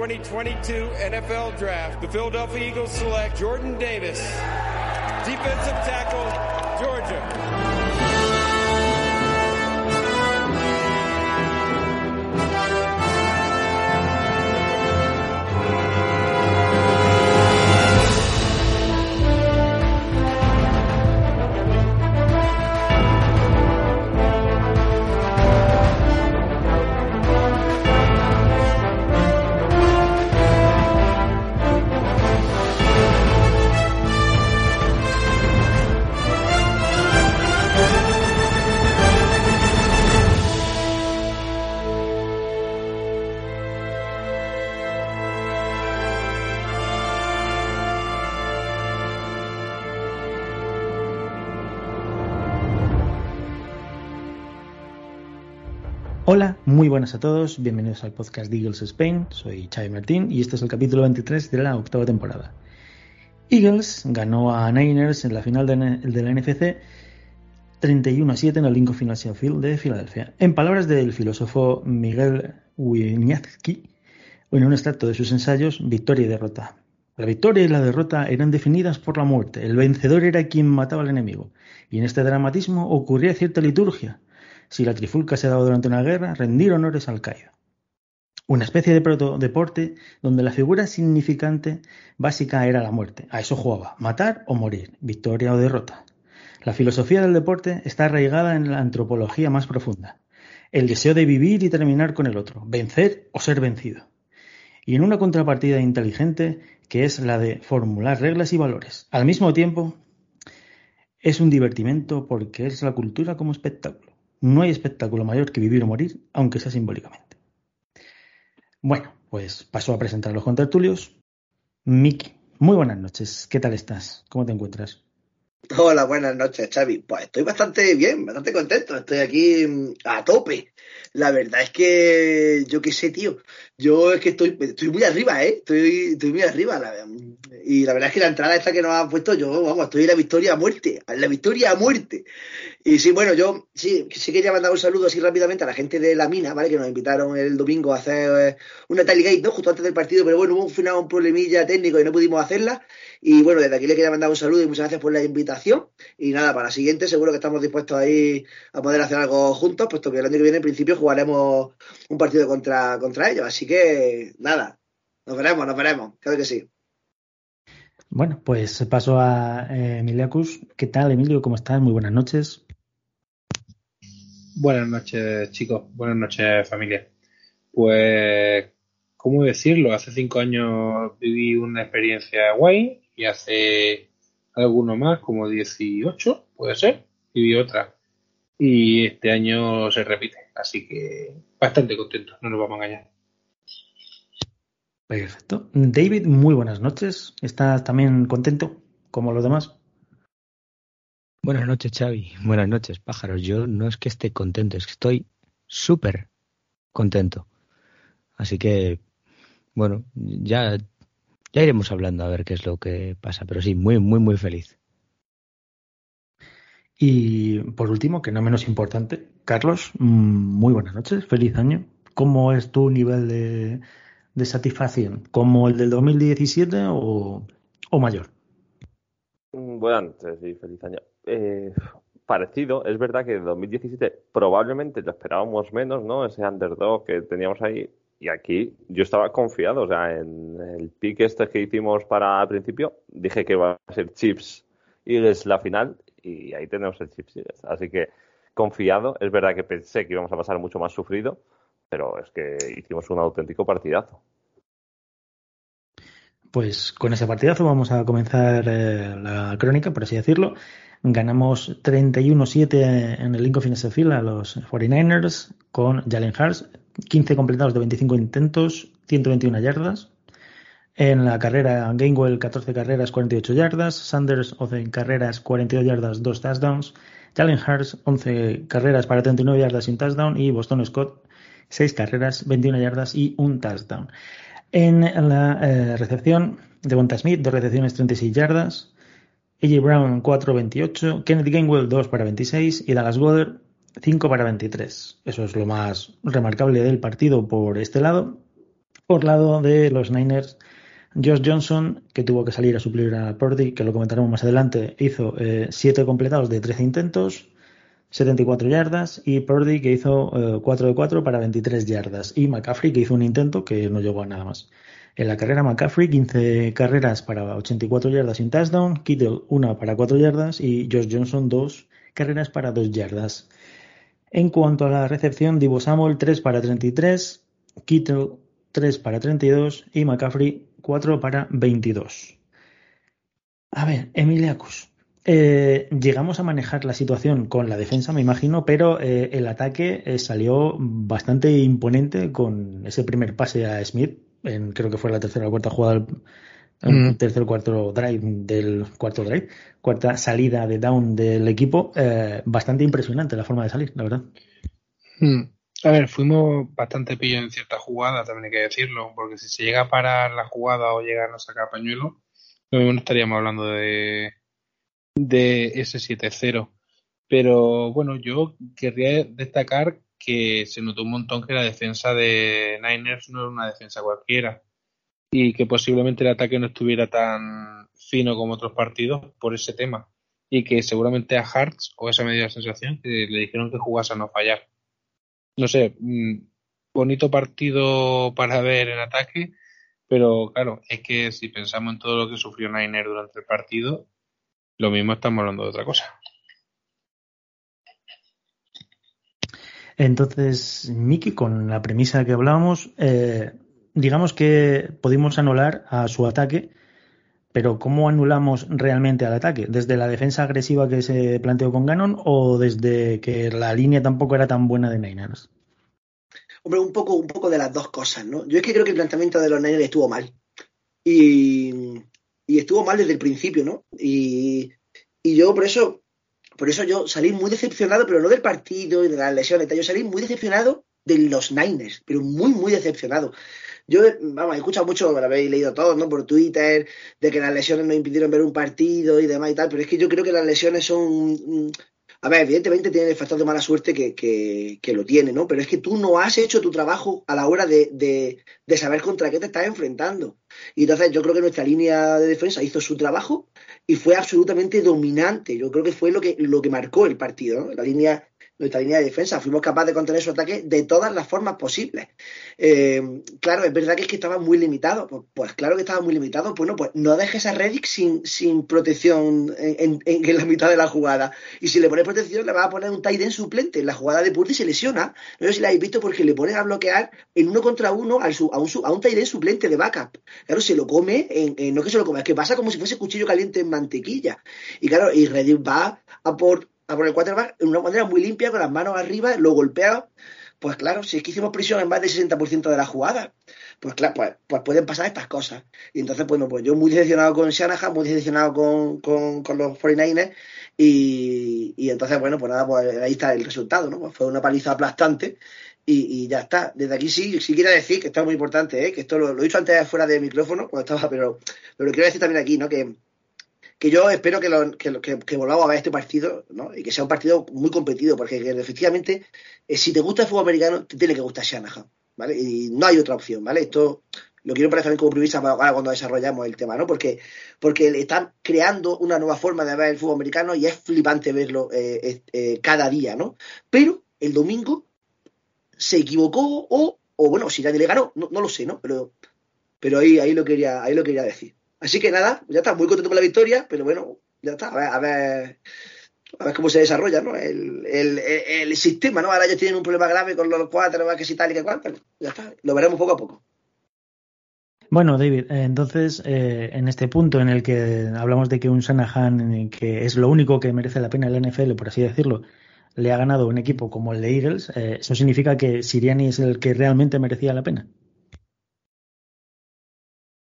2022 NFL Draft, the Philadelphia Eagles select Jordan Davis, defensive tackle, Georgia. Muy buenas a todos, bienvenidos al podcast de Eagles Spain, soy Xavi Martín y este es el capítulo 23 de la octava temporada. Eagles ganó a Niners en la final de, la NFC 31 a 7 en el Lincoln Financial Field de Filadelfia. En palabras del filósofo Miguel Wieniawski, en un extracto de sus ensayos, victoria y derrota. La victoria y la derrota eran definidas por la muerte, el vencedor era quien mataba al enemigo, y en este dramatismo ocurría cierta liturgia si la trifulca se daba durante una guerra, rendir honores al caído. Una especie de protodeporte donde la figura significante básica era la muerte. A eso jugaba, matar o morir, victoria o derrota. La filosofía del deporte está arraigada en la antropología más profunda. El deseo de vivir y terminar con el otro, vencer o ser vencido. Y en una contrapartida inteligente que es la de formular reglas y valores. Al mismo tiempo, es un divertimento porque es la cultura como espectáculo. No hay espectáculo mayor que vivir o morir, aunque sea simbólicamente. Bueno, pues paso a presentar a los contertulios. Miki, muy buenas noches. ¿Qué tal estás? ¿Cómo te encuentras? Hola, buenas noches, Xavi. Pues estoy bastante bien, bastante contento. Estoy aquí mm, a tope. La verdad es que yo qué sé, tío. Yo es que estoy, muy arriba, ¿eh? Estoy, muy arriba. La, y la verdad es que la entrada esta que nos han puesto, yo, vamos, estoy en la victoria a muerte. En la victoria a muerte. Y sí, bueno, yo sí, sí quería mandar un saludo así rápidamente a la gente de la mina, ¿vale? Que nos invitaron el domingo a hacer eh, una tailgate, ¿no? Justo antes del partido, pero bueno, hubo un final, un problemilla técnico y no pudimos hacerla. Y bueno, desde aquí le quería mandar un saludo y muchas gracias por la invitación. Y nada, para la siguiente seguro que estamos dispuestos ahí a poder hacer algo juntos, puesto que el año que viene en principio jugaremos un partido contra, contra ellos. Así que nada, nos veremos, nos veremos, claro que sí. Bueno, pues paso a eh, Emiliacus. ¿Qué tal, Emilio? ¿Cómo estás? Muy buenas noches. Buenas noches, chicos. Buenas noches, familia. Pues, ¿cómo decirlo? Hace cinco años viví una experiencia guay y hace alguno más, como 18, puede ser, viví otra. Y este año se repite, así que bastante contento, no nos vamos a engañar. Perfecto. David, muy buenas noches. ¿Estás también contento como los demás? Buenas noches, Xavi. Buenas noches, pájaros. Yo no es que esté contento, es que estoy súper contento. Así que, bueno, ya ya iremos hablando a ver qué es lo que pasa, pero sí, muy, muy, muy feliz. Y por último, que no menos importante, Carlos, mm, muy buenas noches, feliz año. ¿Cómo es tu nivel de, satisfacción? ¿Como el del 2017 o, o mayor? Mm, buenas noches y feliz año. Eh, parecido, es verdad que en 2017 probablemente lo esperábamos menos, ¿no? Ese underdog que teníamos ahí y aquí yo estaba confiado, o sea, en el pick este que hicimos para el principio, dije que iba a ser Chips Eagles la final y ahí tenemos el Chips Eagles. Así que confiado, es verdad que pensé que íbamos a pasar mucho más sufrido, pero es que hicimos un auténtico partidazo. Pues con ese partidazo vamos a comenzar eh, la crónica, por así decirlo. Ganamos 31-7 en el Lincoln Financial Field a los 49ers con Jalen Hurts, 15 completados de 25 intentos, 121 yardas. En la carrera, Gainwell 14 carreras, 48 yardas. Sanders 11 carreras, 42 yardas, 2 touchdowns. Jalen Hurts 11 carreras para 39 yardas y un touchdown. Y Boston Scott 6 carreras, 21 yardas y un touchdown. En la eh, recepción, Devonta Smith, 2 recepciones, 36 yardas. AJ Brown 4-28, Kenneth Gainwell 2 para 26 y Dallas Goddard 5 para 23. Eso es lo más remarcable del partido por este lado. Por lado de los Niners, Josh Johnson, que tuvo que salir a suplir a Purdy, que lo comentaremos más adelante, hizo 7 completados de 13 intentos, 74 yardas, y Purdy, que hizo 4 de 4 para 23 yardas, y McCaffrey, que hizo un intento que no llegó a nada más. En la carrera McCaffrey, 15 carreras para 84 yardas sin touchdown, Kittle una para 4 yardas y Josh Johnson 2 carreras para 2 yardas. En cuanto a la recepción, Divo Samuel 3 para 33, Kittle 3 para 32 y McCaffrey 4 para 22. A ver, Emiliacus. Eh, llegamos a manejar la situación con la defensa, me imagino, pero eh, el ataque eh, salió bastante imponente con ese primer pase a Smith, en, creo que fue la tercera o cuarta jugada, el tercer o cuarto drive del cuarto drive, cuarta salida de down del equipo, bastante impresionante la forma de salir, la verdad. Mm. A ver, fuimos bastante pillos en cierta jugada, también hay que decirlo, porque si se llega a parar la jugada o llega a sacar pañuelo, no estaríamos hablando de, de ese 7-0. Pero bueno, yo querría destacar que se notó un montón que la defensa de Niners no es una defensa cualquiera y que posiblemente el ataque no estuviera tan fino como otros partidos por ese tema y que seguramente a Hartz o esa media sensación que le dijeron que jugase a no fallar no sé, mm, bonito partido para ver en ataque, pero claro, es que si pensamos en todo lo que sufrió Niner durante el partido, lo mismo estamos hablando de otra cosa. Entonces, Miki, con la premisa que hablábamos, eh, digamos que pudimos anular a su ataque, pero ¿cómo anulamos realmente al ataque? ¿Desde la defensa agresiva que se planteó con Ganon o desde que la línea tampoco era tan buena de Niners? Hombre, un poco, un poco de las dos cosas, ¿no? Yo es que creo que el planteamiento de los Niners estuvo mal. Y, estuvo mal desde el principio, ¿no? Y, yo por eso, por eso yo salí muy decepcionado, pero no del partido y de las lesiones. Yo salí muy decepcionado de los Niners, pero muy, muy decepcionado. Yo, vamos, he escuchado mucho, lo habéis leído todos, ¿no? Por Twitter, de que las lesiones nos impidieron ver un partido y demás y tal, pero es que yo creo que las lesiones son... A ver, evidentemente tiene el factor de mala suerte que, que, lo tiene, ¿no? Pero es que tú no has hecho tu trabajo a la hora de, de, saber contra qué te estás enfrentando. Y entonces yo creo que nuestra línea de defensa hizo su trabajo y fue absolutamente dominante. Yo creo que fue lo que, lo que marcó el partido, ¿no? La línea nuestra línea de defensa. Fuimos capaces de contener su ataque de todas las formas posibles. Eh, claro, es verdad que es que estaba muy limitado. Pues, pues, claro que estaba muy limitado. Bueno, pues no dejes a Reddick sin, sin protección en, la mitad de la jugada. Y si le pones protección, le vas a poner un tight end suplente. En la jugada de Purdy se lesiona. No sé si la habéis visto porque le pones a bloquear en uno contra uno al a, un, a un tight end suplente de backup. Claro, se lo come, en, no que se lo come, es que pasa como si fuese cuchillo caliente en mantequilla. Y claro, y Reddick va a por a por el quarterback de una manera muy limpia, con las manos arriba, lo golpea. Pues claro, si es que hicimos prisión en más del 60% de la jugada, pues claro, pues, pues, pueden pasar estas cosas. Y entonces, bueno, pues yo muy decepcionado con Shanahan, muy decepcionado con, con, los 49ers, y, y, entonces, bueno, pues nada, pues ahí está el resultado, ¿no? Pues fue una paliza aplastante. Y, ya está. Desde aquí sí, sí quiero decir que esto es muy importante, ¿eh? que esto lo, he dicho antes fuera de micrófono, cuando estaba, pero lo quiero decir también aquí, ¿no? Que, que yo espero que, lo, que, volvamos a ver este partido ¿no? y que sea un partido muy competido, porque efectivamente, eh, si te gusta el fútbol americano, te tiene que gustar Shanahan, ¿vale? Y no hay otra opción, ¿vale? Esto lo quiero poner también como premisa ahora cuando desarrollamos el tema, ¿no? Porque, porque están creando una nueva forma de ver el fútbol americano y es flipante verlo eh, eh, cada día, ¿no? Pero el domingo se equivocó o, o bueno, si nadie le ganó, no, no lo sé, ¿no? Pero, pero ahí, ahí, lo quería, ahí lo quería decir. Así que nada, ya está, muy contento con la victoria, pero bueno, ya está, a ver, a ver, a ver cómo se desarrolla ¿no? el, el, el, sistema, ¿no? Ahora ya tienen un problema grave con los cuatro, que si tal y que cual, ya está, lo veremos poco a poco. Bueno, David, eh, entonces, eh, en este punto en el que hablamos de que un Shanahan, que es lo único que merece la pena en la NFL, por así decirlo, le ha ganado un equipo como el de Eagles, eh, ¿eso significa que Siriani es el que realmente merecía la pena?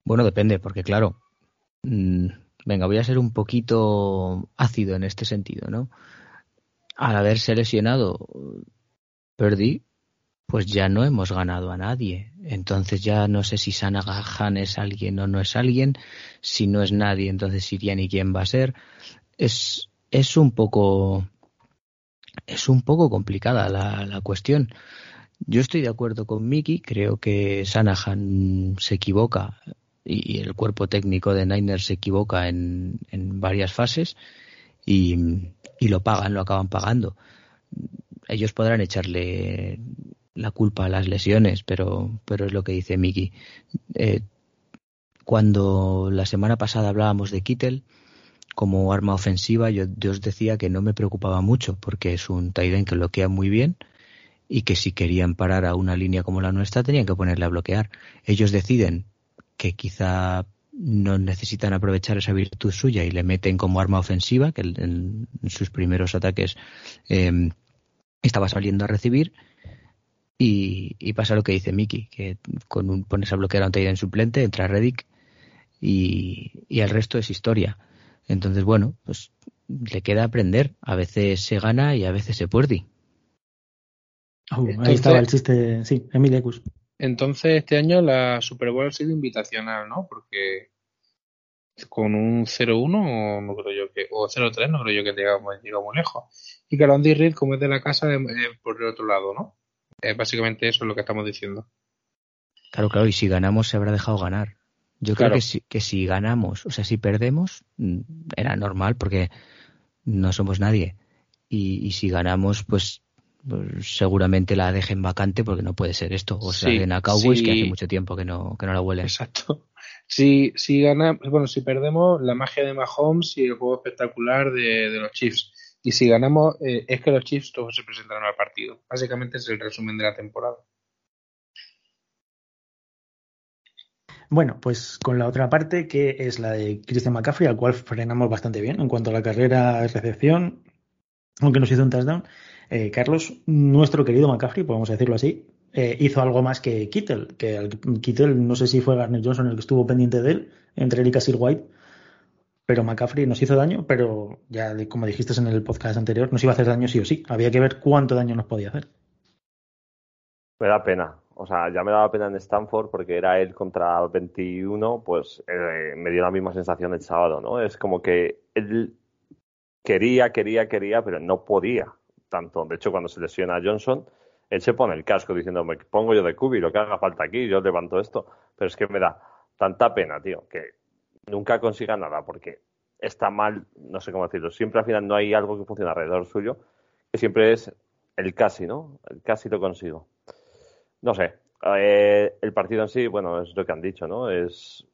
Bueno, depende, porque claro, Mm, venga, voy a ser un poquito ácido en este sentido, ¿no? Al haberse lesionado perdí, pues ya no hemos ganado a nadie. Entonces ya no sé si Sanagahan es alguien o no es alguien. Si no es nadie, entonces iría ni quién va a ser. Es, es un poco es un poco complicada la, la cuestión. Yo estoy de acuerdo con Mickey, creo que Sanahan se equivoca y el cuerpo técnico de Niners se equivoca en, varias fases y, lo pagan, lo acaban pagando. Ellos podrán echarle la culpa a las lesiones, pero, es lo que dice Mickey. Eh, cuando la semana pasada hablábamos de Kittel como arma ofensiva, yo, yo, os decía que no me preocupaba mucho porque es un Tyden que bloquea muy bien y que si querían parar a una línea como la nuestra tenían que ponerle a bloquear. Ellos deciden que quizá no necesitan aprovechar esa virtud suya y le meten como arma ofensiva, que en, en sus primeros ataques eh, estaba saliendo a recibir. Y, y, pasa lo que dice Mickey, que con un, pones a bloquear a un en suplente, entra Reddick y, y el resto es historia. Entonces, bueno, pues le queda aprender. A veces se gana y a veces se pierde. Oh, ahí estaba el chiste, sí, Emilia. Entonces, este año la Super Bowl ha sido invitacional, ¿no? Porque con un 0-1 no creo yo que, o 0-3 no creo yo que llegamos, llegamos lejos. Y que Andy Reid, como es de la casa, eh, por el otro lado, ¿no? Eh, básicamente eso es lo que estamos diciendo. Claro, claro, y si ganamos se habrá dejado ganar. Yo claro. creo que si, que si ganamos, o sea, si perdemos, mm, era normal porque no somos nadie. Y, y si ganamos, pues pues seguramente la dejen vacante porque no puede ser esto. O sea, sí, den a Cowboys sí. que hace mucho tiempo que no, que no la huelen. Exacto. Si, si gana, bueno, si perdemos, la magia de Mahomes y el juego espectacular de, de los Chiefs. Y si ganamos, eh, es que los Chiefs todos se presentarán al partido. Básicamente es el resumen de la temporada. Bueno, pues con la otra parte, que es la de Christian McCaffrey, al cual frenamos bastante bien en cuanto a la carrera recepción, aunque nos hizo un touchdown. Eh, Carlos, nuestro querido McCaffrey, podemos decirlo así, eh, hizo algo más que Kittel, que el, no sé si fue Garner Johnson el que estuvo pendiente de él, entre él y White, pero McCaffrey nos hizo daño, pero ya como dijiste en el podcast anterior, nos iba a hacer daño sí o sí, había que ver cuánto daño nos podía hacer. Me da pena, o sea, ya me daba pena en Stanford porque era él contra 21, pues eh, me dio la misma sensación el sábado, ¿no? Es como que él quería, quería, quería, pero no podía tanto. De hecho, cuando se lesiona a Johnson, él se pone el casco diciendo, me pongo yo de cubi, lo que haga falta aquí, yo levanto esto. Pero es que me da tanta pena, tío, que nunca consiga nada, porque está mal, no sé cómo decirlo, siempre al final no hay algo que funcione alrededor suyo, que siempre es el casi, ¿no? El casi lo consigo. No sé, eh, el partido en sí, bueno, es lo que han dicho, ¿no? Es...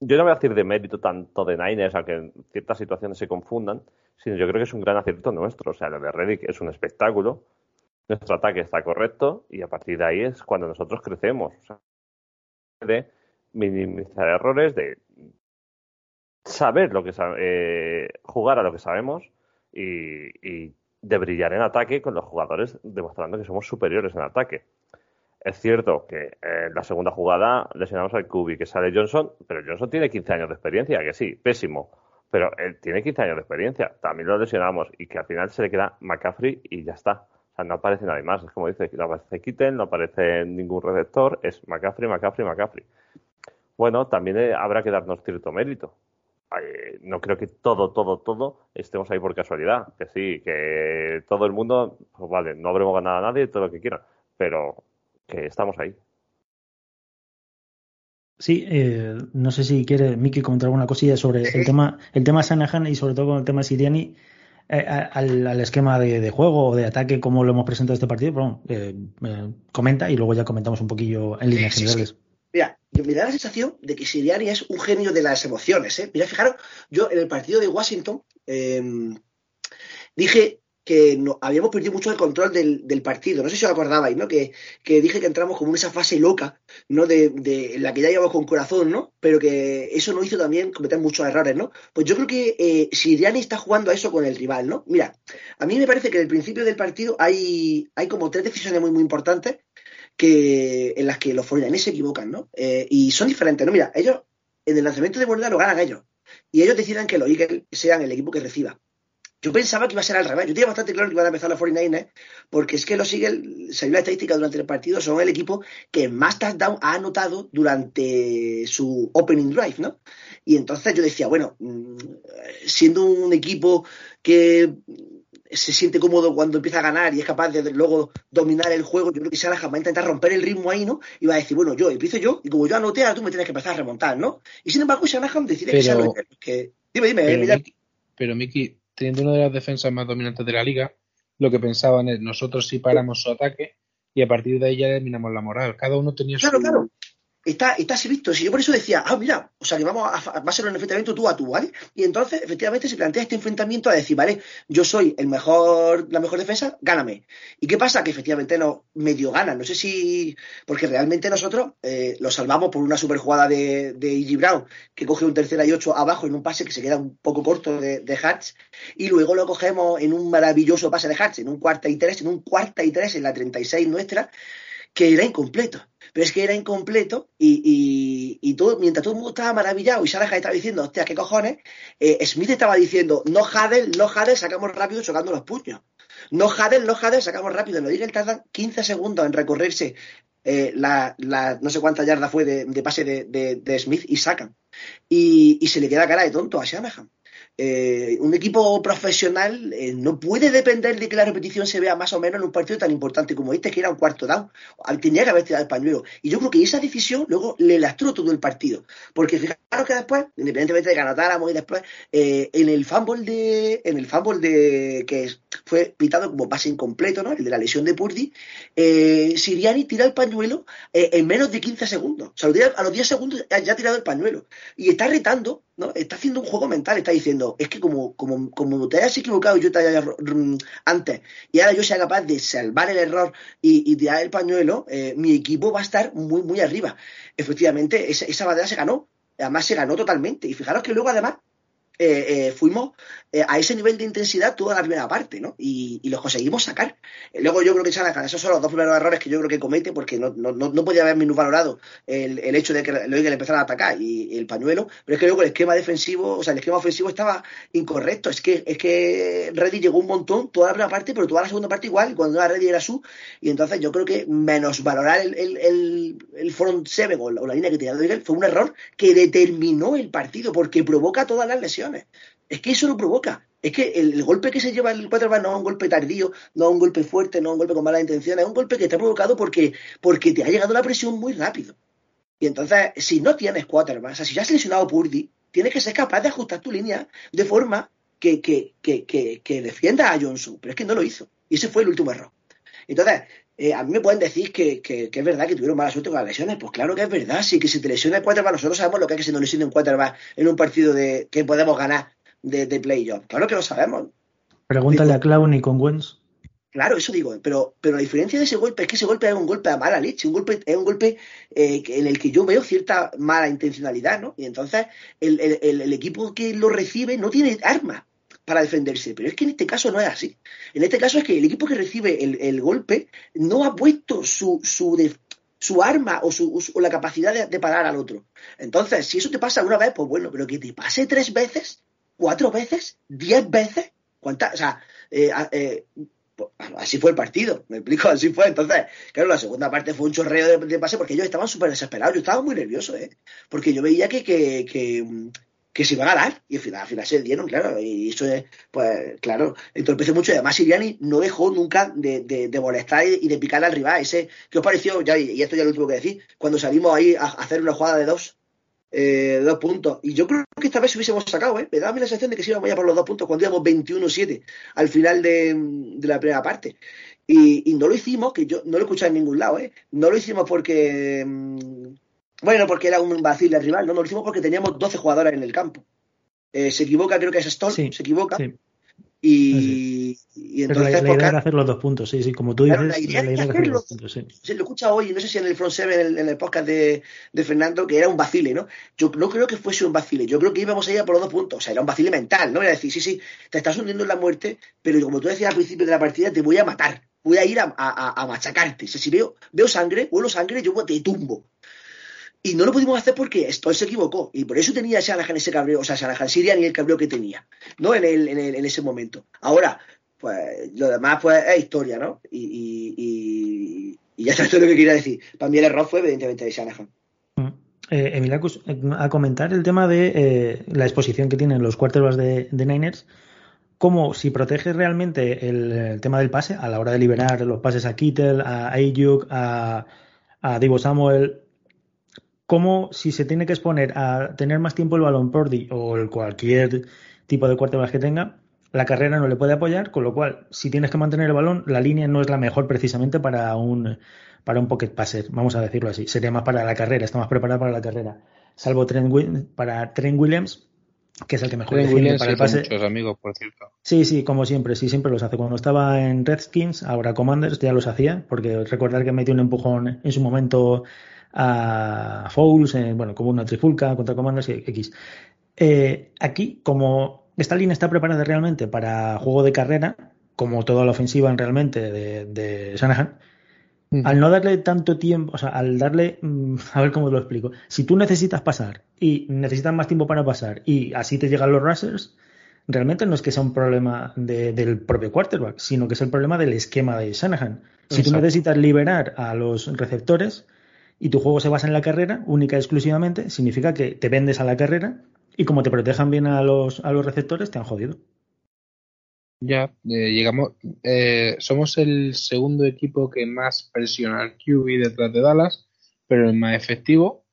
Yo no voy a decir de mérito tanto de Niners, aunque en ciertas situaciones se confundan, sino yo creo que es un gran acierto nuestro. O sea, lo de Reddick es un espectáculo, nuestro ataque está correcto y a partir de ahí es cuando nosotros crecemos. O sea, de minimizar errores, de saber lo que eh, jugar a lo que sabemos y, y, de brillar en ataque con los jugadores demostrando que somos superiores en ataque. Es cierto que en la segunda jugada lesionamos al Kubi, que sale Johnson, pero Johnson tiene 15 años de experiencia, que sí, pésimo. Pero él tiene 15 años de experiencia, también lo lesionamos y que al final se le queda McCaffrey y ya está. O sea, no aparece nadie más. Es como dice, no aparece Kitten, no aparece ningún receptor, es McCaffrey, McCaffrey, McCaffrey. Bueno, también eh, habrá que darnos cierto mérito. Eh, no creo que todo, todo, todo estemos ahí por casualidad. Que sí, que todo el mundo, pues vale, no habremos ganado a nadie, todo lo que quieran, pero que estamos ahí. Sí, eh, no sé si quiere Miki comentar alguna cosilla sobre el tema, el tema Sanahan y sobre todo con el tema Siriani eh, al, al, esquema de, de, juego o de ataque como lo hemos presentado este partido. Pero, eh, comenta y luego ya comentamos un poquillo en líneas sí, generales. Sí. Mira, me da la sensación de que Siriani es un genio de las emociones. ¿eh? Mira, fijaros, yo en el partido de Washington dije que habíamos perdido mucho el control del, partido. No sé si os acordabais, ¿no? Que, que, dije que entramos como en esa fase loca, ¿no? De, de, en la que ya íbamos con corazón, ¿no? Pero que eso nos hizo también cometer muchos errores, ¿no? Pues yo creo que eh, Siriani está jugando a eso con el rival, ¿no? Mira, a mí me parece que en el principio del partido hay, hay como tres decisiones muy, muy importantes que, en las que los 49 se equivocan, ¿no? Eh, y son diferentes, ¿no? Mira, ellos en el lanzamiento de borde lo ganan ellos. Y ellos decidan que los Eagles sean el equipo que reciba. Yo pensaba que iba a ser al revés. Yo tenía bastante claro que iban a empezar los 49ers, porque es que los Eagles, salió la estadística durante el partido, son el equipo que más touchdown ha anotado durante su opening drive, ¿no? Y entonces yo decía, bueno, siendo un equipo que se siente cómodo cuando empieza a ganar y es capaz de luego dominar el juego, yo creo que Shanahan va a intentar romper el ritmo ahí, ¿no? Y va a decir, bueno, yo empiezo yo, y como yo anoté, ahora tú me tienes que empezar a remontar, ¿no? Y sin embargo, Shanahan decide que sea que... Dime, dime, pero. Miki, pero Miki, teniendo una de las defensas más dominantes de la liga, lo que pensaban es, nosotros sí paramos su ataque y a partir de ahí ya eliminamos la moral. Cada uno tenía claro, su... Claro, está, está así visto. Si yo por eso decía, ah, mira, o sea, que vamos a, va a ser un enfrentamiento tú a tú, ¿vale? Y entonces, efectivamente, se plantea este enfrentamiento a decir, vale, yo soy el mejor, la mejor defensa, gáname. ¿Y qué pasa? Que efectivamente no, medio gana. No sé si, porque realmente nosotros eh, lo salvamos por una super jugada de, de E.G. Brown, que coge un tercera y ocho abajo en un pase que se queda un poco corto de, de Hatch, y luego lo cogemos en un maravilloso pase de Hatch, en un cuarta y tres, en un cuarta y tres en la 36 nuestra, que era incompleto. Pero es que era incompleto y, y, y todo, mientras todo el mundo estaba maravillado y Shanahan estaba diciendo, hostia, qué cojones, eh, Smith estaba diciendo, no Hadel, no Hadel, sacamos rápido chocando los puños. No Hadel, no Hadel, sacamos rápido. Lo Eagles tardan 15 segundos en recorrerse eh, la, no sé cuánta yarda fue de, pase de, de, de, Smith y sacan. Y, y, se le queda cara de tonto a Shanahan. Eh, un equipo profesional eh, no puede depender de que la repetición se vea más o menos en un partido tan importante como este, que era un cuarto down. Tenía que haber tirado el pañuelo. Y yo creo que esa decisión luego le lastró todo el partido. Porque fijaros que después, independientemente de que anotáramos y después, eh, en el fumble de. En el fumble de. que fue pitado como pase incompleto, ¿no? El de la lesión de Purdy, eh, Siriani tira el pañuelo en menos de 15 segundos. O sea, a los 10 segundos ya ha tirado el pañuelo. Y está retando, ¿no? Está haciendo un juego mental, está diciendo es que como, como, como te hayas equivocado yo te haya antes, y ahora yo sea capaz de salvar el error y, y tirar el pañuelo, eh, mi equipo va a estar muy, muy arriba. Efectivamente, esa, esa batalla se ganó, además se ganó totalmente. Y fijaros que luego además eh, eh, fuimos eh, a ese nivel de intensidad toda la primera parte, ¿no? Y, los conseguimos sacar. Eh, luego yo creo que Shanahan, esos son los dos primeros errores que yo creo que comete, porque no, no, no podía haber minusvalorado el, el hecho de que le empezaran a atacar y, el pañuelo, pero es que luego el esquema defensivo, o sea, el esquema ofensivo estaba incorrecto. Es que, es que Reddy llegó un montón toda la primera parte, pero toda la segunda parte igual, cuando era Reddy era su, y entonces yo creo que menos valorar el, el, el, front seven o la, línea que tenía Miguel fue un error que determinó el partido, porque provoca todas las lesiones. Es que eso lo provoca. Es que el, golpe que se lleva el quarterback no es un golpe tardío, no es un golpe fuerte, no es un golpe con malas intenciones, es un golpe que está provocado porque, porque te ha llegado la presión muy rápido. Y entonces, si no tienes quarterback, o sea, si ya has lesionado Purdy, tienes que ser capaz de ajustar tu línea de forma que, que, que, que, que defienda a Johnson. Pero es que no lo hizo. Y ese fue el último error. Entonces, eh, a mí me pueden decir que, que, que, es verdad que tuvieron mala suerte con las lesiones. Pues claro que es verdad. Sí, que si te lesiona el quarterback, nosotros sabemos lo que es que se nos lesione un quarterback en un partido de que podemos ganar de, de playoff. Claro que lo sabemos. Pregúntale digo, a Clown y con Wentz. Claro, eso digo, pero, pero la diferencia de ese golpe es que ese golpe es un golpe a mala leche, un golpe, es un golpe eh, en el que yo veo cierta mala intencionalidad, ¿no? Y entonces el, el, el equipo que lo recibe no tiene armas para defenderse. Pero es que en este caso no es así. En este caso es que el equipo que recibe el, el golpe no ha puesto su, su, de, su arma o, su, o la capacidad de, de, parar al otro. Entonces, si eso te pasa una vez, pues bueno, pero que te pase tres veces, cuatro veces, diez veces, ¿cuántas? O sea, eh, eh, así fue el partido, me explico, así fue. Entonces, claro, la segunda parte fue un chorreo de, de pase porque ellos estaban súper desesperados, yo estaba muy nervioso, ¿eh? Porque yo veía que, que que se iba a ganar y al final, al final se dieron, claro, y eso es, pues claro, entorpece mucho y además Siriani no dejó nunca de, de, molestar y de picar al rival, ese, ¿qué os pareció? Ya, y esto ya lo último que decir, cuando salimos ahí a hacer una jugada de dos, eh, dos puntos, y yo creo que esta vez hubiésemos sacado, ¿eh? me da la sensación de que si íbamos ya por los dos puntos cuando íbamos 21-7 al final de, de, la primera parte. Y, y, no lo hicimos, que yo no lo he escuchado en ningún lado, ¿eh? no lo hicimos porque mmm, bueno, porque era un vacío el rival, no, no lo hicimos porque teníamos 12 jugadores en el campo. Eh, se equivoca, creo que es Stoll, sí, se equivoca. Sí. Y, sí. y, entonces. La, la idea era hacer los dos puntos, sí, sí, como tú dices. La idea, la idea era hacer los puntos, sí. Se lo escucha hoy, no sé si en el Front Seven, en el, en el podcast de, de, Fernando, que era un vacile, ¿no? Yo no creo que fuese un vacile, yo creo que íbamos a ir a por los dos puntos. O sea, era un vacile mental, ¿no? Era decir, sí, sí, te estás hundiendo en la muerte, pero como tú decías al principio de la partida, te voy a matar, voy a ir a, a, a machacarte. O sea, si veo, veo sangre, huelo sangre, yo te tumbo. Y no lo pudimos hacer porque Stoll se equivocó. Y por eso tenía Shanahan ese cabreo, o sea, Shanahan Sirian y el cabreo que tenía, ¿no? En, el, en, el, en ese momento. Ahora, pues lo demás pues es historia, ¿no? Y, y, y, y ya está todo lo que quería decir. Para mí el error fue evidentemente de Shanahan. Eh, Emilacus, a comentar el tema de eh, la exposición que tienen los quarterbacks de, de Niners, cómo si proteges realmente el, tema del pase a la hora de liberar los pases a Kittel, a Ayuk, a, a Divo Samuel, cómo si se tiene que exponer a tener más tiempo el balón por o el cualquier tipo de quarterback que tenga, la carrera no le puede apoyar, con lo cual, si tienes que mantener el balón, la línea no es la mejor precisamente para un, para un pocket passer, vamos a decirlo así. Sería más para la carrera, está más preparada para la carrera. Salvo Trent, para Trent Williams, que es el que mejor defiende para el pase. Muchos amigos, por cierto. Sí, sí, como siempre, sí, siempre los hace. Cuando estaba en Redskins, ahora Commanders, ya los hacía, porque recordar que metió un empujón en su momento a Fouls, bueno, como una trifulca contra Commanders y X. Eh, aquí, como esta línea está preparada realmente para juego de carrera, como toda la ofensiva realmente de, de Shanahan. Al no darle tanto tiempo, o sea, al darle, mm, a ver cómo lo explico, si tú necesitas pasar y necesitas más tiempo para pasar y así te llegan los rushers, realmente no es que sea un problema del propio quarterback, sino que es el problema del esquema de Shanahan. Si tú necesitas liberar a los receptores y tu juego se basa en la carrera, única y exclusivamente, significa que te vendes a la carrera y como te protejan bien a los, a los receptores, te han jodido. Ya, eh, llegamos, eh, somos el segundo equipo que más presiona al QB detrás de Dallas, pero el más efectivo.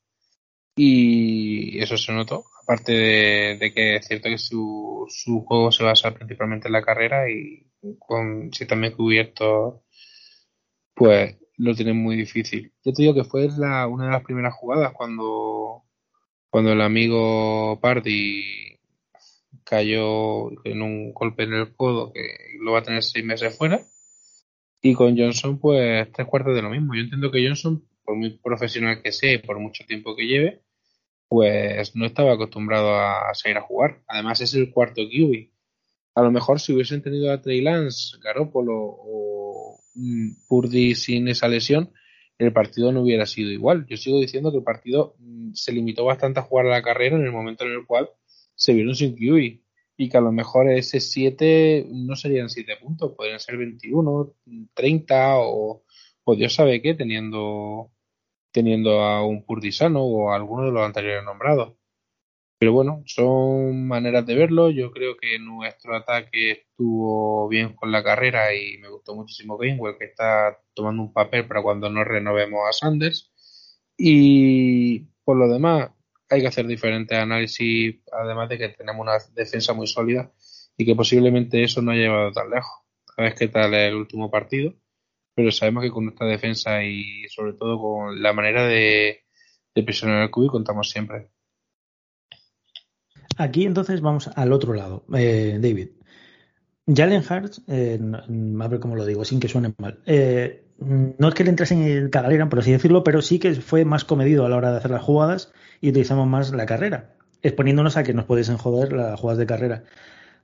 Y eso se notó, aparte de, que es cierto que su, su, juego se basa principalmente en la carrera y con si también cubierto, pues lo tienen muy difícil. Yo te digo que fue la, una de las primeras jugadas cuando cuando el amigo Pardy cayó en un golpe en el codo que lo va a tener seis meses fuera. Y con Johnson, pues tres cuartos de lo mismo. Yo entiendo que Johnson, por muy profesional que sea y por mucho tiempo que lleve, pues no estaba acostumbrado a salir a jugar. Además, es el cuarto QB. A lo mejor si hubiesen tenido a Trey Lance, Garoppolo o Purdy sin esa lesión, el partido no hubiera sido igual. Yo sigo diciendo que el partido mm, se limitó bastante a jugar a la carrera en el momento en el cual se vieron sin QB y que a lo mejor ese 7 no serían 7 puntos, podrían ser 21, 30 o, o Dios sabe qué, teniendo, teniendo a un Purdisano o a alguno de los anteriores nombrados. Pero bueno, son maneras de verlo. Yo creo que nuestro ataque estuvo bien con la carrera y me gustó muchísimo Gainwell, que está tomando un papel para cuando no renovemos a Sanders. Y por lo demás, hay que hacer diferentes análisis, además de que tenemos una defensa muy sólida y que posiblemente eso no ha llevado tan lejos. A ver qué tal el último partido, pero sabemos que con nuestra defensa y sobre todo con la manera de, presionar el cubo contamos siempre. Aquí entonces vamos al otro lado, eh, David. Jalen Hurts, eh, a ver cómo lo digo, sin que suene mal. Eh, no es que le entrase en cagalera, por así decirlo, pero sí que fue más comedido a la hora de hacer las jugadas y utilizamos más la carrera, exponiéndonos a que nos pudiesen joder las jugadas de carrera.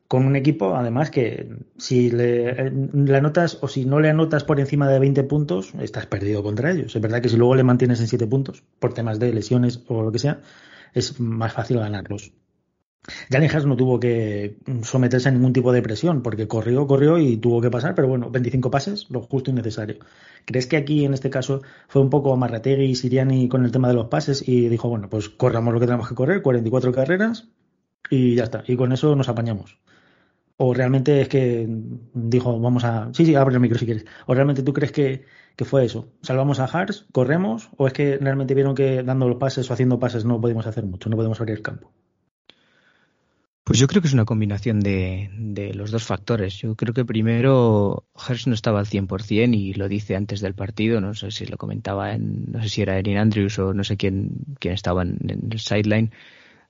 Con un equipo, además, que si le, le, anotas o si no le anotas por encima de 20 puntos, estás perdido contra ellos. Es verdad que si luego le mantienes en 7 puntos, por temas de lesiones o lo que sea, es más fácil ganarlos. Jalen Hurts no tuvo que someterse a ningún tipo de presión, porque corrió, corrió y tuvo que pasar, pero bueno, 25 pases, lo justo y necesario. ¿Crees que aquí en este caso fue un poco Marrategui y Siriani con el tema de los pases y dijo, bueno, pues corramos lo que tenemos que correr, 44 carreras y ya está, y con eso nos apañamos? ¿O realmente es que dijo, vamos a... Sí, sí, abre el micro si quieres. ¿O realmente tú crees que, que fue eso? ¿Salvamos a Hars? ¿Corremos? ¿O es que realmente vieron que dando los pases o haciendo pases no podemos hacer mucho, no podemos abrir el campo? Pues yo creo que es una combinación de, de los dos factores. Yo creo que primero Hers no estaba al 100% y lo dice antes del partido, no sé si lo comentaba, en, no sé si era Erin Andrews o no sé quién, quién estaba en, el sideline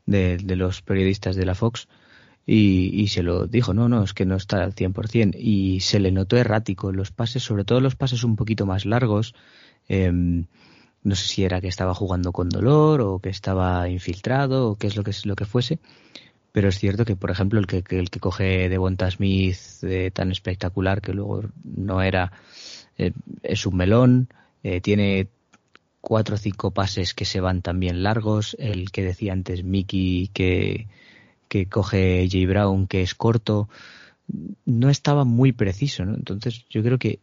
de, de, los periodistas de la Fox y, y, se lo dijo, no, no, es que no está al 100% y se le notó errático los pases, sobre todo los pases un poquito más largos. Eh, no sé si era que estaba jugando con dolor o que estaba infiltrado o qué es lo que, lo que fuese pero es cierto que, por ejemplo, el que, el que coge de Bonta Smith tan espectacular que luego no era, eh, es un melón, eh, tiene cuatro o cinco pases que se van también largos, el que decía antes Mickey que, que coge J. Brown que es corto, no estaba muy preciso, ¿no? Entonces yo creo que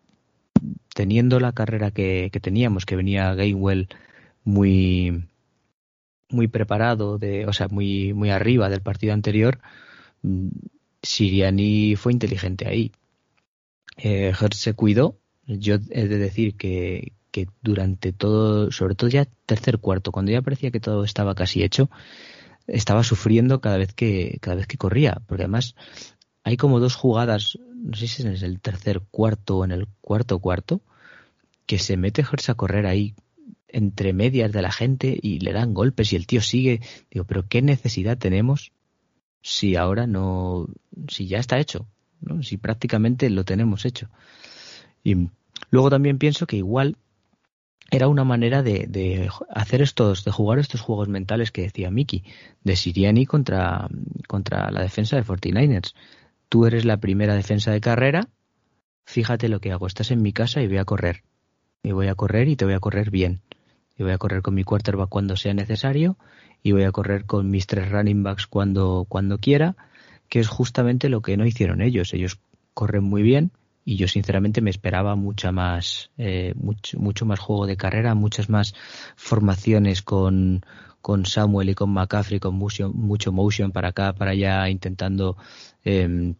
teniendo la carrera que, que teníamos, que venía Gainwell muy muy preparado, de, o sea, muy, muy arriba del partido anterior, mm, Siriani fue inteligente ahí. Eh, se cuidó. Yo he de decir que, que durante todo, sobre todo ya tercer cuarto, cuando ya parecía que todo estaba casi hecho, estaba sufriendo cada vez que, cada vez que corría. Porque además hay como dos jugadas, no sé si es en el tercer cuarto o en el cuarto cuarto, que se mete Hertz a correr ahí entre medias de la gente y le dan golpes y el tío sigue. Digo, pero ¿qué necesidad tenemos si ahora no, si ya está hecho? ¿no? Si prácticamente lo tenemos hecho. Y luego también pienso que igual era una manera de, hacer estos, de jugar estos juegos mentales que decía Miki, de Siriani contra, contra la defensa de 49ers. Tú eres la primera defensa de carrera, fíjate lo que hago, estás en mi casa y voy a correr. Y voy a correr y te voy a correr bien. Y voy a correr con mi quarterback cuando sea necesario y voy a correr con mis tres running backs cuando, cuando quiera, que es justamente lo que no hicieron ellos. Ellos corren muy bien y yo sinceramente me esperaba mucha más, eh, mucho, mucho más juego de carrera, muchas más formaciones con, con Samuel y con McCaffrey, con mucho, mucho motion para acá, para allá, intentando eh,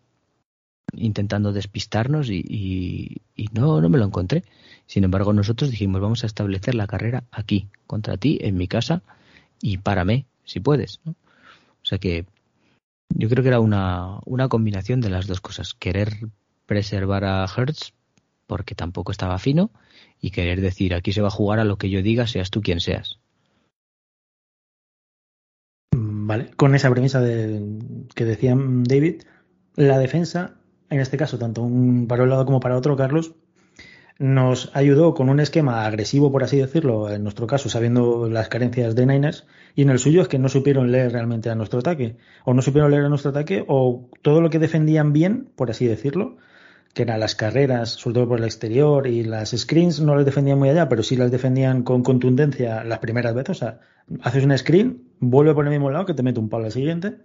intentando despistarnos y, y, no, no me lo encontré. Sin embargo, nosotros dijimos, vamos a establecer la carrera aquí, contra ti, en mi casa, y párame, si puedes. O sea que yo creo que era una, una combinación de las dos cosas. Querer preservar a Hertz, porque tampoco estaba fino, y querer decir, aquí se va a jugar a lo que yo diga, seas tú quien seas. Vale, con esa premisa de, que decía David, la defensa, en este caso, tanto un para un lado como para otro, Carlos, nos ayudó con un esquema agresivo, por así decirlo, en nuestro caso, sabiendo las carencias de Niners, y en el suyo es que no supieron leer realmente a nuestro ataque, o no supieron leer a nuestro ataque, o todo lo que defendían bien, por así decirlo, que eran las carreras, sobre todo por el exterior, y las screens no las defendían muy allá, pero sí las defendían con contundencia las primeras veces. O sea, haces una screen, vuelve por el mismo lado que te mete un palo al siguiente.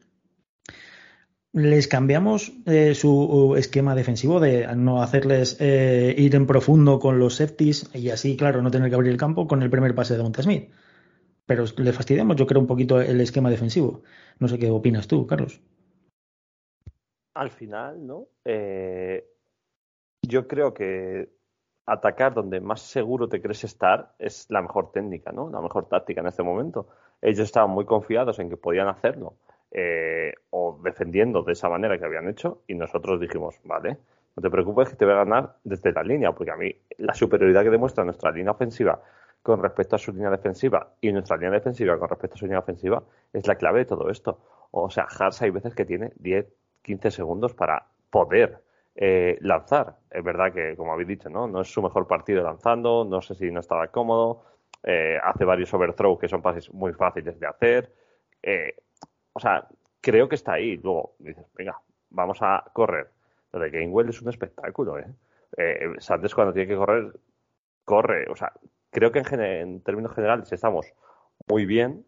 Les cambiamos eh, su esquema defensivo de no hacerles eh, ir en profundo con los safeties y así, claro, no tener que abrir el campo con el primer pase de Monta Smith. Pero le fastidiamos, yo creo, un poquito el esquema defensivo. No sé qué opinas tú, Carlos. Al final, ¿no? Eh, yo creo que atacar donde más seguro te crees estar es la mejor técnica, ¿no? La mejor táctica en este momento. Ellos estaban muy confiados en que podían hacerlo eh, o defendiendo de esa manera que habían hecho y nosotros dijimos, vale, no te preocupes que te voy a ganar desde la línea, porque a mí la superioridad que demuestra nuestra línea ofensiva con respecto a su línea defensiva y nuestra línea defensiva con respecto a su línea ofensiva es la clave de todo esto. O sea, Hars hay veces que tiene 10, 15 segundos para poder eh, lanzar. Es verdad que, como habéis dicho, ¿no? no es su mejor partido lanzando, no sé si no estaba cómodo, eh, hace varios overthrows que son pases muy fáciles de hacer. Eh, o sea, creo que está ahí. Luego dices, venga, vamos a correr. Lo de Gainwell es un espectáculo, ¿eh? eh Sanders cuando tiene que correr, corre. O sea, creo que en, en términos generales estamos muy bien,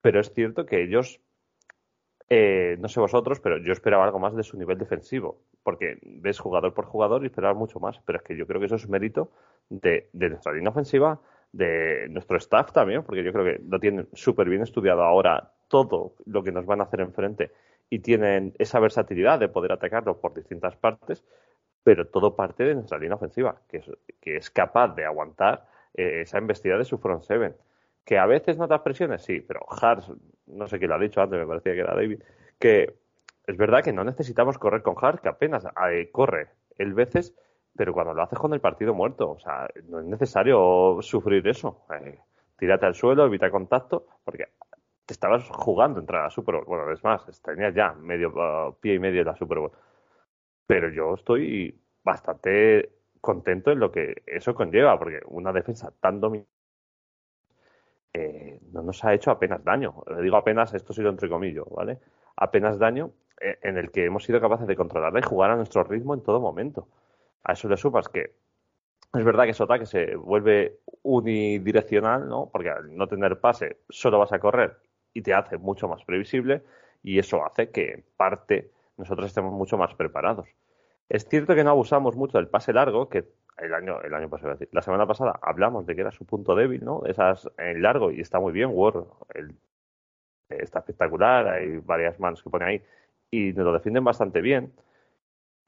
pero es cierto que ellos eh, no sé vosotros, pero yo esperaba algo más de su nivel defensivo, porque ves jugador por jugador y esperabas mucho más, pero es que yo creo que eso es mérito de, nuestra línea ofensiva, de nuestro staff también, porque yo creo que lo tienen súper bien estudiado ahora todo lo que nos van a hacer enfrente y tienen esa versatilidad de poder atacarlo por distintas partes, pero todo parte de nuestra línea ofensiva, que es, que es capaz de aguantar eh, esa embestida de su front seven. Que a veces notas presiones, sí, pero Hars, no sé quién lo ha dicho antes, me parecía que era David, que es verdad que no necesitamos correr con Hart, que apenas eh, corre el veces, pero cuando lo haces con el partido muerto, o sea, no es necesario sufrir eso. Eh, tírate al suelo, evita contacto, porque te estabas jugando entrar a la Super Bowl. Bueno, es más, tenías ya medio uh, pie y medio de la Super Bowl. Pero yo estoy bastante contento en lo que eso conlleva, porque una defensa tan dominante eh, no nos ha hecho apenas daño. Le digo apenas, esto ha sido entre comillas, ¿vale? Apenas daño eh, en el que hemos sido capaces de controlarla y jugar a nuestro ritmo en todo momento. A eso le sumas que es verdad que su ataque se vuelve unidireccional, ¿no? Porque al no tener pase solo vas a correr y te hace mucho más previsible y eso hace que en parte nosotros estemos mucho más preparados. Es cierto que no abusamos mucho del pase largo, que el año, el año pasado, la semana pasada hablamos de que era su punto débil, ¿no? Esas en largo y está muy bien, War está espectacular, hay varias manos que pone ahí y nos lo defienden bastante bien,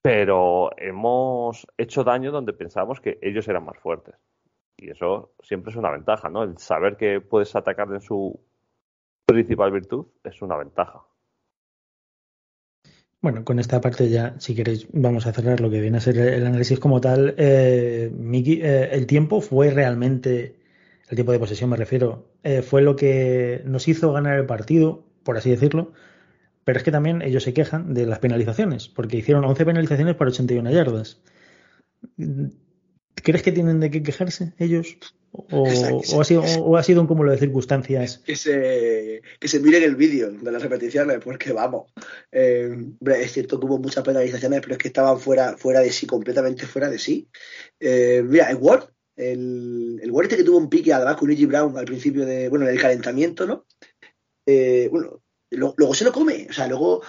pero hemos hecho daño donde pensábamos que ellos eran más fuertes. Y eso siempre es una ventaja, ¿no? El saber que puedes atacar en su principal virtud es una ventaja. Bueno, con esta parte ya, si queréis, vamos a cerrar lo que viene a ser el análisis como tal. Eh, eh, el tiempo fue realmente, el tiempo de posesión me refiero, eh, fue lo que nos hizo ganar el partido, por así decirlo. Pero es que también ellos se quejan de las penalizaciones, porque hicieron 11 penalizaciones para 81 yardas. ¿Crees que tienen de qué quejarse ellos? O, ha sido, o, ha sido, un cúmulo de circunstancias. Que se, que se miren el vídeo de las repeticiones, porque vamos. Eh, es cierto que hubo muchas penalizaciones, pero es que estaban fuera, fuera de sí, completamente fuera de sí. Eh, mira, el Ward, el, el Ward este que tuvo un pique además con Luigi Brown al principio de, bueno, en el calentamiento, ¿no? Eh, bueno, luego se lo come, o sea, luego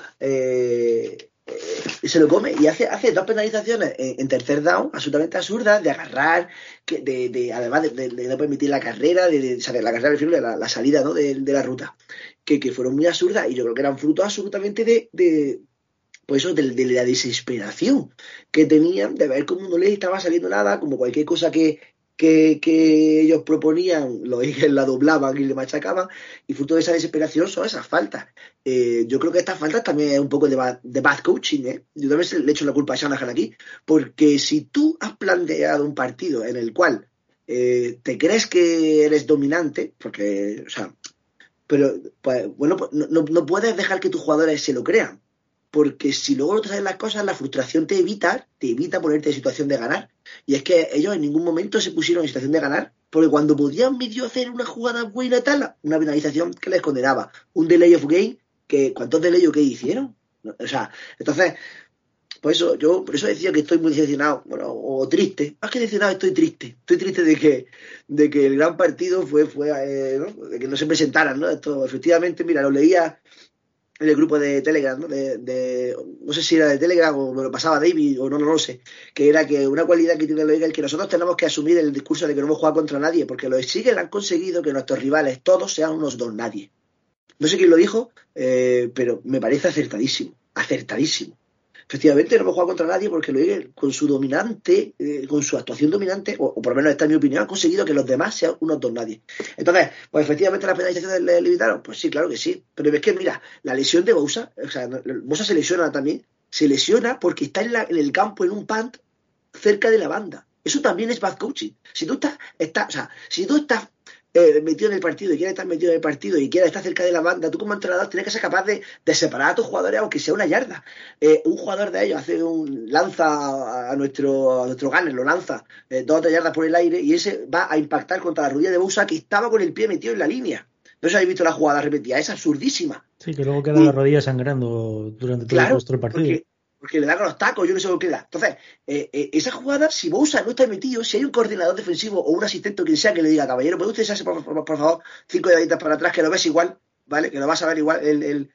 se lo come y hace, hace dos penalizaciones en, tercer down absolutamente absurdas de agarrar, que, de, de, además de, no permitir la carrera, de, la carrera, de la, la salida ¿no? de, la ruta, que, que, fueron muy absurdas y yo creo que eran fruto absolutamente de pues eso, de, la desesperación que tenían de ver cómo no les estaba saliendo nada, como cualquier cosa que, que, ellos proponían, los Eagles la doblaban y le machacaban, y fruto de esa desesperación son esas faltas. Eh, yo creo que estas faltas también es un poco de, de bad coaching, ¿eh? Yo también le echo la culpa a Shanahan aquí, porque si tú has planteado un partido en el cual eh, te crees que eres dominante, porque, o sea, pero, pues, bueno, pues, no, no puedes dejar que tus jugadores se lo crean porque si luego no te salen las cosas, la frustración te evita, te evita ponerte en situación de ganar. Y es que ellos en ningún momento se pusieron en situación de ganar, porque cuando podían medio hacer una jugada buena y tal, una penalización que les condenaba, un delay of game, que ¿cuántos delay of hicieron? O sea, entonces, por eso, yo por eso decía que estoy muy decepcionado, bueno, o triste, más que decepcionado, estoy triste, estoy triste de que, de que el gran partido fue, fue eh, ¿no? de que no se presentaran, ¿no? Esto, efectivamente, mira, lo leía en el grupo de Telegram, ¿no? De, no sé si era de Telegram o me lo pasaba David o no, no lo sé, que era que una cualidad que tiene Eagles es que nosotros tenemos que asumir el discurso de que no hemos jugado contra nadie, porque los Eagles han conseguido que nuestros rivales todos sean unos dos nadie. No sé quién lo dijo, eh, pero me parece acertadísimo, acertadísimo efectivamente no hemos jugado contra nadie porque lo con su dominante, eh, con su actuación dominante, o, por lo menos esta es mi opinión, ha conseguido que los demás sean unos dos nadie. Entonces, pues efectivamente las penalizaciones le limitaron, pues sí, claro que sí. Pero es que, mira, la lesión de Bousa, o sea, Bousa se lesiona también, se lesiona porque está en, en el campo en un punt cerca de la banda. Eso también es bad coaching. Si tú estás, estás o sea, si tú estás eh, metido en el partido y quieres estar metido en el partido y quieres estar cerca de la banda, tú como entrenador tienes que ser capaz de, separar a tus jugadores aunque sea una yarda. Eh, un jugador de ellos hace un lanza a nuestro a nuestro gunner, lo lanza eh, dos o tres yardas por el aire y ese va a impactar contra la rodilla de Bousa que estaba con el pie metido en la línea. No sé si habéis visto la jugada repetida, es absurdísima. Sí, que luego queda la rodilla sangrando durante todo el resto del partido porque le dan con los tacos, yo no sé lo que da. Entonces, eh, eh, esa jugada, si Bousa no está metido, si hay un coordinador defensivo o un asistente o quien sea que le diga, caballero, ¿puede usted echarse, por, favor, cinco deditas para atrás, que lo ves igual, ¿vale? Que lo vas a ver igual. El,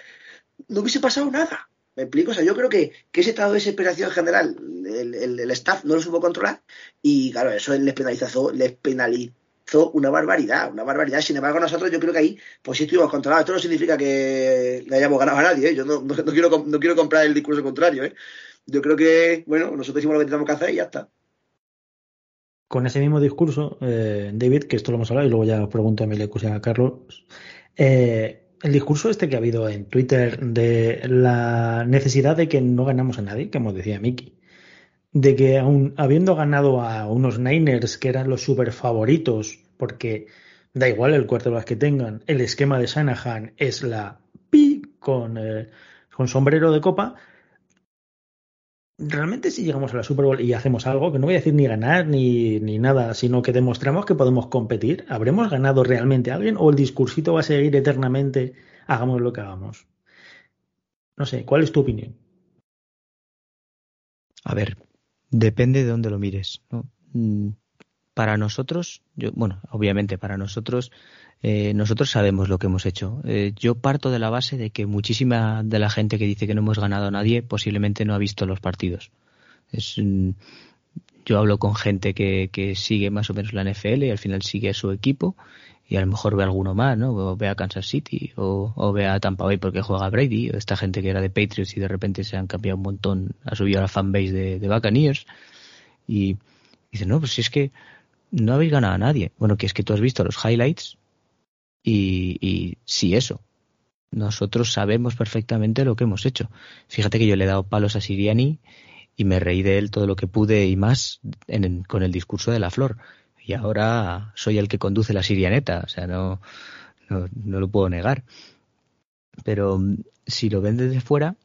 No hubiese pasado nada. ¿Me explico? O sea, yo creo que, que ese estado de desesperación general, el, el, staff no lo supo controlar y, claro, eso les penalizó, les penalizó una barbaridad, una barbaridad. Sin embargo, nosotros yo creo que ahí, pues sí estuvimos controlados. Esto no significa que le hayamos ganado a nadie, ¿eh? Yo no, quiero, no quiero comprar el discurso contrario, ¿eh? Yo creo que, bueno, nosotros hicimos lo que teníamos que hacer y ya está. Con ese mismo discurso, eh, David, que esto lo hemos hablado y luego ya pregunto a mi y a Carlos, eh, el discurso este que ha habido en Twitter de la necesidad de que no ganamos a nadie, como decía Miki, de que aún habiendo ganado a unos Niners que eran los super favoritos, porque da igual el cuarto de las que tengan, el esquema de Shanahan es la pi con, eh, con sombrero de copa. Realmente si llegamos a la Super Bowl y hacemos algo, que no voy a decir ni ganar ni, ni nada, sino que demostramos que podemos competir, ¿habremos ganado realmente a alguien o el discursito va a seguir eternamente, hagamos lo que hagamos? No sé, ¿cuál es tu opinión? A ver, Depende de dónde lo mires. Mm, para nosotros, yo, bueno, obviamente para nosotros, eh, nosotros sabemos lo que hemos hecho. Eh, yo parto de la base de que muchísima de la gente que dice que no hemos ganado a nadie posiblemente no ha visto los partidos. Es, mm, yo hablo con gente que, que sigue más o menos la NFL y al final sigue a su equipo y a lo mejor ve alguno más, ¿no? O ve a Kansas City o, o ve a Tampa Bay porque juega Brady, o esta gente que era de Patriots y de repente se han cambiado un montón, ha subido a la fanbase de, de Buccaneers y dice, no, pues si es que no habéis ganado a nadie. Bueno, que es que tú has visto los highlights y, y sí, eso. Nosotros sabemos perfectamente lo que hemos hecho. Fíjate que yo le he dado palos a Siriani y me reí de él todo lo que pude y más en, con el discurso de la flor y ahora soy el que conduce la sirianeta, o sea, no, no, lo puedo negar. Pero mm, si lo ven desde fuera,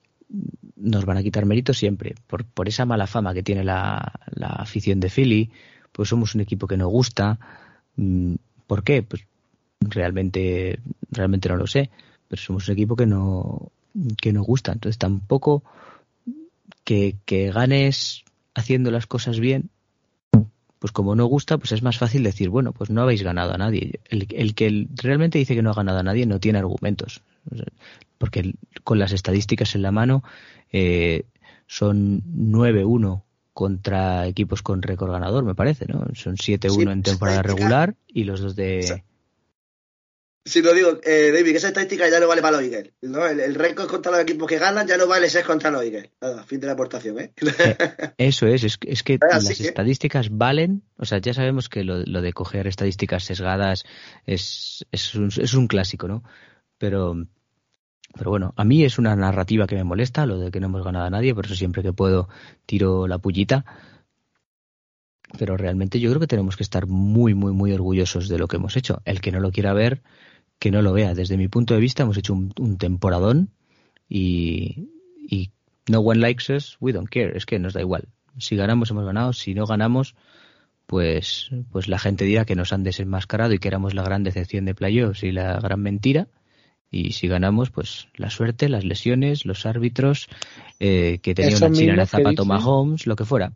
nos van a quitar mérito siempre, por, por esa mala fama que tiene la, la afición de Philly, pues somos un equipo que nos gusta. Mm, ¿Por qué? Pues realmente, realmente no lo sé, pero somos un equipo que no, que nos gusta. Entonces tampoco que, que ganes haciendo las cosas bien pues como no gusta, pues es más fácil decir, bueno, pues no habéis ganado a nadie. El, el que realmente dice que no ha ganado a nadie no tiene argumentos, porque con las estadísticas en la mano eh, son 9-1 contra equipos con récord ganador, me parece, ¿no? Son 7-1 sí, en temporada regular y los dos de... Si lo digo, eh, David, que esa estadística ya no vale para los Eagles. ¿no? El, el récord contra los equipos que ganan ya no vale ser contra los Eagles. Nada, fin de la aportación, ¿eh? eh eso es, es, es que Así las que... estadísticas valen. O sea, ya sabemos que lo, lo de coger estadísticas sesgadas es, es, un, es un clásico, ¿no? Pero, pero bueno, a mí es una narrativa que me molesta, lo de que no hemos ganado a nadie, por eso siempre que puedo tiro la pullita. Pero realmente yo creo que tenemos que estar muy, muy, muy orgullosos de lo que hemos hecho. El que no lo quiera ver, que no lo vea. Desde mi punto de vista hemos hecho un, un temporadón y, y, no one likes us, we don't care. Es que nos da igual. Si ganamos, hemos ganado. Si no ganamos, pues, pues la gente dirá que nos han desenmascarado y que éramos la gran decepción de playoffs y la gran mentira. Y si ganamos, pues la suerte, las lesiones, los árbitros, eh, que tenía Eso una china en el zapato Mahomes, lo que fuera.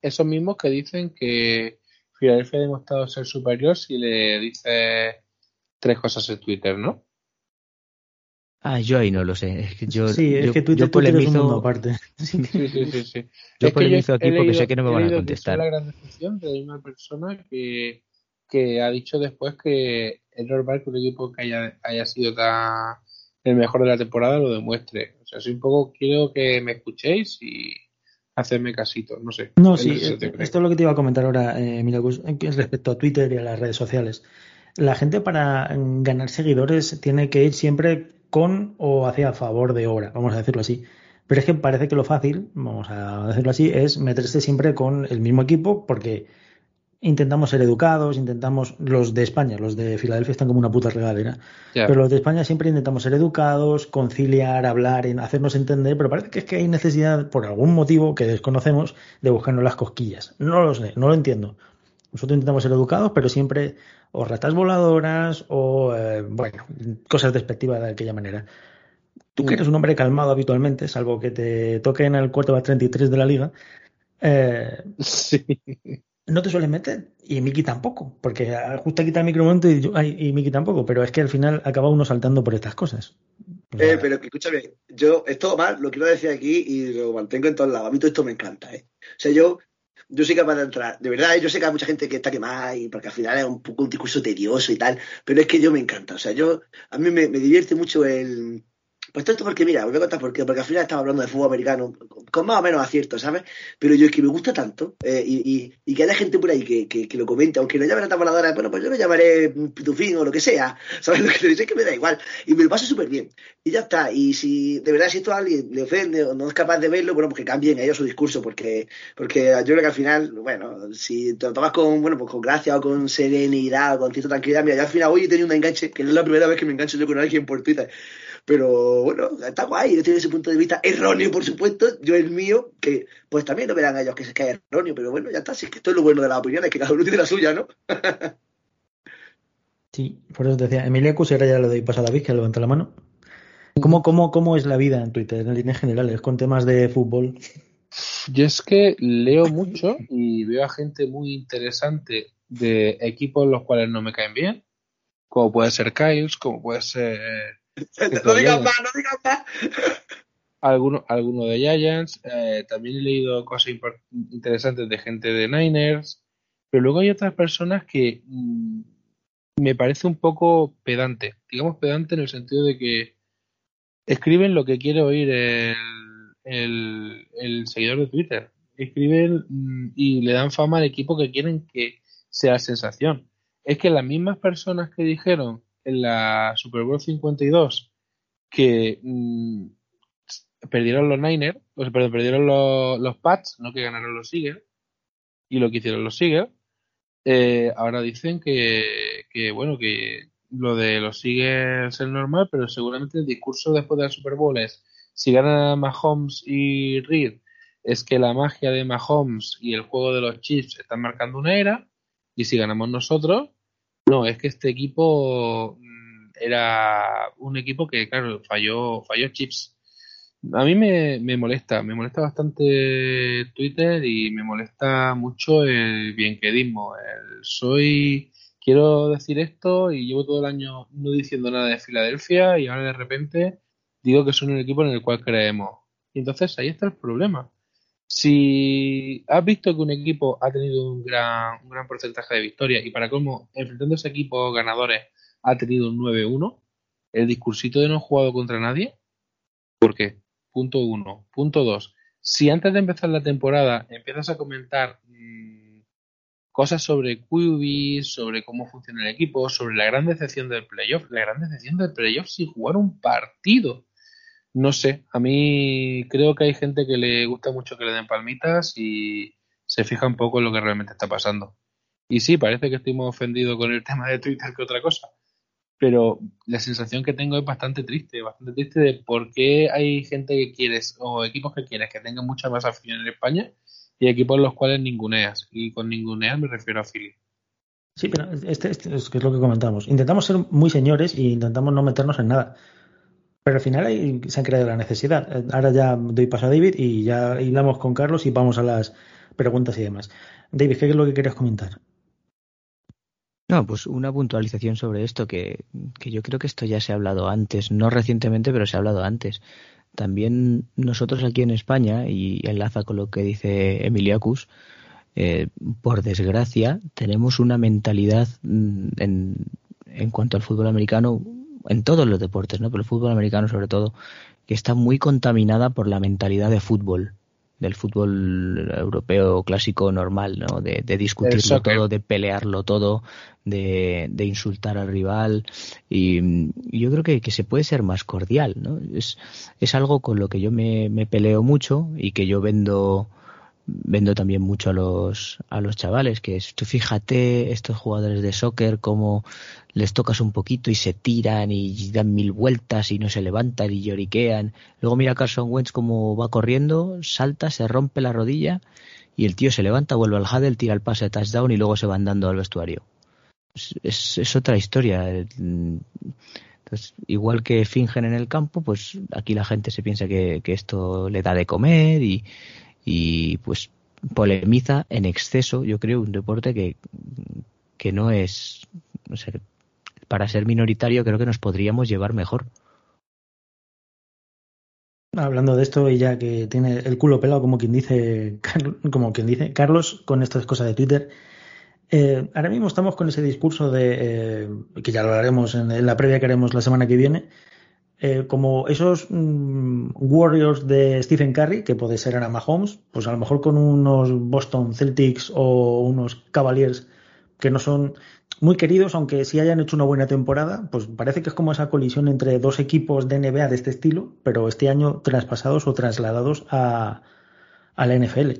Esos mismos que dicen que Filadelfia ha demostrado ser superior si le dice tres cosas en Twitter, ¿no? Ah, yo ahí no lo sé. Es que yo, sí, es yo, que Twitter, yo polemizo, Twitter es un aparte. Sí, sí, sí. sí. Yo es polemizo que aquí porque sé que no me van a contestar. la gran decepción de una persona que, que ha dicho después que es normal que un equipo que haya, haya sido tan el mejor de la temporada lo demuestre. O sea, si un poco quiero que me escuchéis y hacerme casito, no sé. No, sí, esto es lo que te iba a comentar ahora, eh, Milagros, respecto a Twitter y a las redes sociales la gente para ganar seguidores tiene que ir siempre con o hacia favor de obra, vamos a decirlo así. Pero es que parece que lo fácil, vamos a decirlo así, es meterse siempre con el mismo equipo porque intentamos ser educados, intentamos, los de España, los de Filadelfia están como una puta regadera, yeah. pero los de España siempre intentamos ser educados, conciliar, hablar, hacernos entender, pero parece que es que hay necesidad, por algún motivo que desconocemos, de buscarnos las cosquillas. No lo sé, no lo entiendo. Nosotros intentamos ser educados, pero siempre o ratas voladoras o, eh, bueno, cosas despectivas de aquella manera. Tú que eres un hombre calmado habitualmente, salvo que te toque en el cuarto 33 de la liga, eh, sí. No te sueles meter. Y Miki tampoco, porque justo quita el micromomento y, ay, y Miki tampoco, pero es que al final acaba uno saltando por estas cosas. Eh, pero escúchame, yo, es todo mal, lo quiero decir aquí y lo mantengo en todos lados. A mí todo esto me encanta, ¿eh? O sea, yo yo soy capaz de entrar. De verdad, yo sé que hay mucha gente que está quemada y porque al final es un poco un discurso tedioso y tal, pero es que yo me encanta. O sea, yo, a mí me, me divierte mucho el, pues esto porque, mira, os voy a contar por qué. Porque al final estaba hablando de fútbol americano, con más o menos acierto, ¿sabes? Pero yo es que me gusta tanto, eh, y, y, y, que haya gente por ahí que, que, lo comente, aunque lo llamen a voladora, bueno, pues yo lo llamaré pitufín o lo que sea, ¿sabes? Lo que te dice es que me da igual. Y me lo paso súper bien. Y ya está. Y si de verdad si esto a alguien le ofende o no es capaz de verlo, bueno, pues que cambien ellos su discurso, porque, porque yo creo que al final, bueno, si te lo tomas con, bueno, pues con gracia o con serenidad o con cierta tranquilidad, mira, yo al final hoy he tenido un enganche, que no es la primera vez que me engancho yo con alguien por Twitter pero bueno, está guay, yo tengo ese punto de vista erróneo, por supuesto, yo el mío, que pues también lo verán ellos que se cae erróneo, pero bueno, ya está, si es que esto es lo bueno de las opiniones, que cada uno tiene la suya, ¿no? sí, por eso te decía, Emilia Cus, ahora ya le doy paso a David, que levanta la mano. ¿Cómo, cómo, ¿Cómo es la vida en Twitter, en líneas generales, con temas de fútbol? Yo es que leo mucho y veo a gente muy interesante de equipos los cuales no me caen bien, como puede ser Kyles, como puede ser no digas más, no digas más. Alguno, alguno de Giants. Eh, también he leído cosas interesantes de gente de Niners. Pero luego hay otras personas que mmm, me parece un poco pedante. Digamos pedante en el sentido de que escriben lo que quiere oír el, el, seguidor de Twitter. Escriben mm, y le dan fama al equipo que quieren que sea sensación. Es que las mismas personas que dijeron en la Super Bowl 52 que mm, perdieron los Niners, o sea, perdieron los, los Pats, no que ganaron los Seagulls, y lo que hicieron los Seagulls, eh, ahora dicen que, que, bueno, que lo de los Seagulls es normal, pero seguramente el discurso después de la Super Bowl es, si ganan Mahomes y Reed, es que la magia de Mahomes y el juego de los Chiefs están marcando una era, y si ganamos nosotros, no, es que este equipo mm, era un equipo que, claro, falló, falló Chips a mí me, me, molesta, me molesta bastante Twitter y me molesta mucho el bienquedismo. El soy, quiero decir esto y llevo todo el año no diciendo nada de Filadelfia y ahora de repente digo que son un equipo en el cual creemos. Y entonces ahí está el problema. Si has visto que un equipo ha tenido un gran, un gran porcentaje de victorias y para cómo enfrentando a ese equipo ganadores ha tenido un 9-1, el discursito de no he jugado contra nadie, ¿por qué? Punto uno. Punto dos. Si antes de empezar la temporada empiezas a comentar mmm, cosas sobre QB, sobre cómo funciona el equipo, sobre la gran decepción del playoff, la gran decepción del playoff sin jugar un partido. No sé, a mí creo que hay gente que le gusta mucho que le den palmitas y se fija un poco en lo que realmente está pasando. Y sí, parece que estoy más ofendido con el tema de Twitter que otra cosa pero la sensación que tengo es bastante triste, bastante triste de por qué hay gente que quieres o equipos que quieres que tengan mucha más afición en España y equipos los cuales ninguneas. Y con ninguneas me refiero a Philly. Sí, pero este, este, es, lo que comentamos. Intentamos ser muy señores y intentamos no meternos en nada. Pero al final ahí se ha creado la necesidad. Ahora ya doy paso a David y ya hablamos con Carlos y vamos a las preguntas y demás. David, ¿qué es lo que querías comentar? No, pues una puntualización sobre esto, que, que, yo creo que esto ya se ha hablado antes, no recientemente, pero se ha hablado antes. También nosotros aquí en España, y enlaza con lo que dice Emiliacus, eh, por desgracia, tenemos una mentalidad mm, en, en cuanto al fútbol americano, en todos los deportes, ¿no? pero el fútbol americano sobre todo, que está muy contaminada por la mentalidad de fútbol del fútbol europeo clásico normal, ¿no? De, discutirlo todo, de pelearlo todo, de, de insultar al rival. Y, yo creo que, que, se puede ser más cordial, ¿no? Es, es algo con lo que yo me, me peleo mucho y que yo vendo vendo también mucho a los, a los chavales, que tú fíjate estos jugadores de soccer como les tocas un poquito y se tiran y dan mil vueltas y no se levantan y lloriquean. Luego mira a Carson Wentz como va corriendo, salta, se rompe la rodilla y el tío se levanta, vuelve al huddle, tira el pase de touchdown y luego se van dando al vestuario. Es, es, otra historia. Igual que fingen en el campo, pues aquí la gente se piensa que, que esto le da de comer y, y pues polemiza en exceso, yo creo, un deporte que, que no es, para ser minoritario creo que nos podríamos llevar mejor. Hablando de esto y ya que tiene el culo pelado como quien dice, como quien dice Carlos con estas cosas de Twitter, eh, ahora mismo estamos con ese discurso de eh, que ya lo haremos en, la previa que haremos la semana que viene eh, como esos mm, Warriors de Stephen Curry, que puede ser Anna Mahomes, pues a lo mejor con unos Boston Celtics o unos Cavaliers que no son muy queridos, aunque sí hayan hecho una buena temporada, pues parece que es como esa colisión entre dos equipos de NBA de este estilo, pero este año traspasados o trasladados a, a la NFL.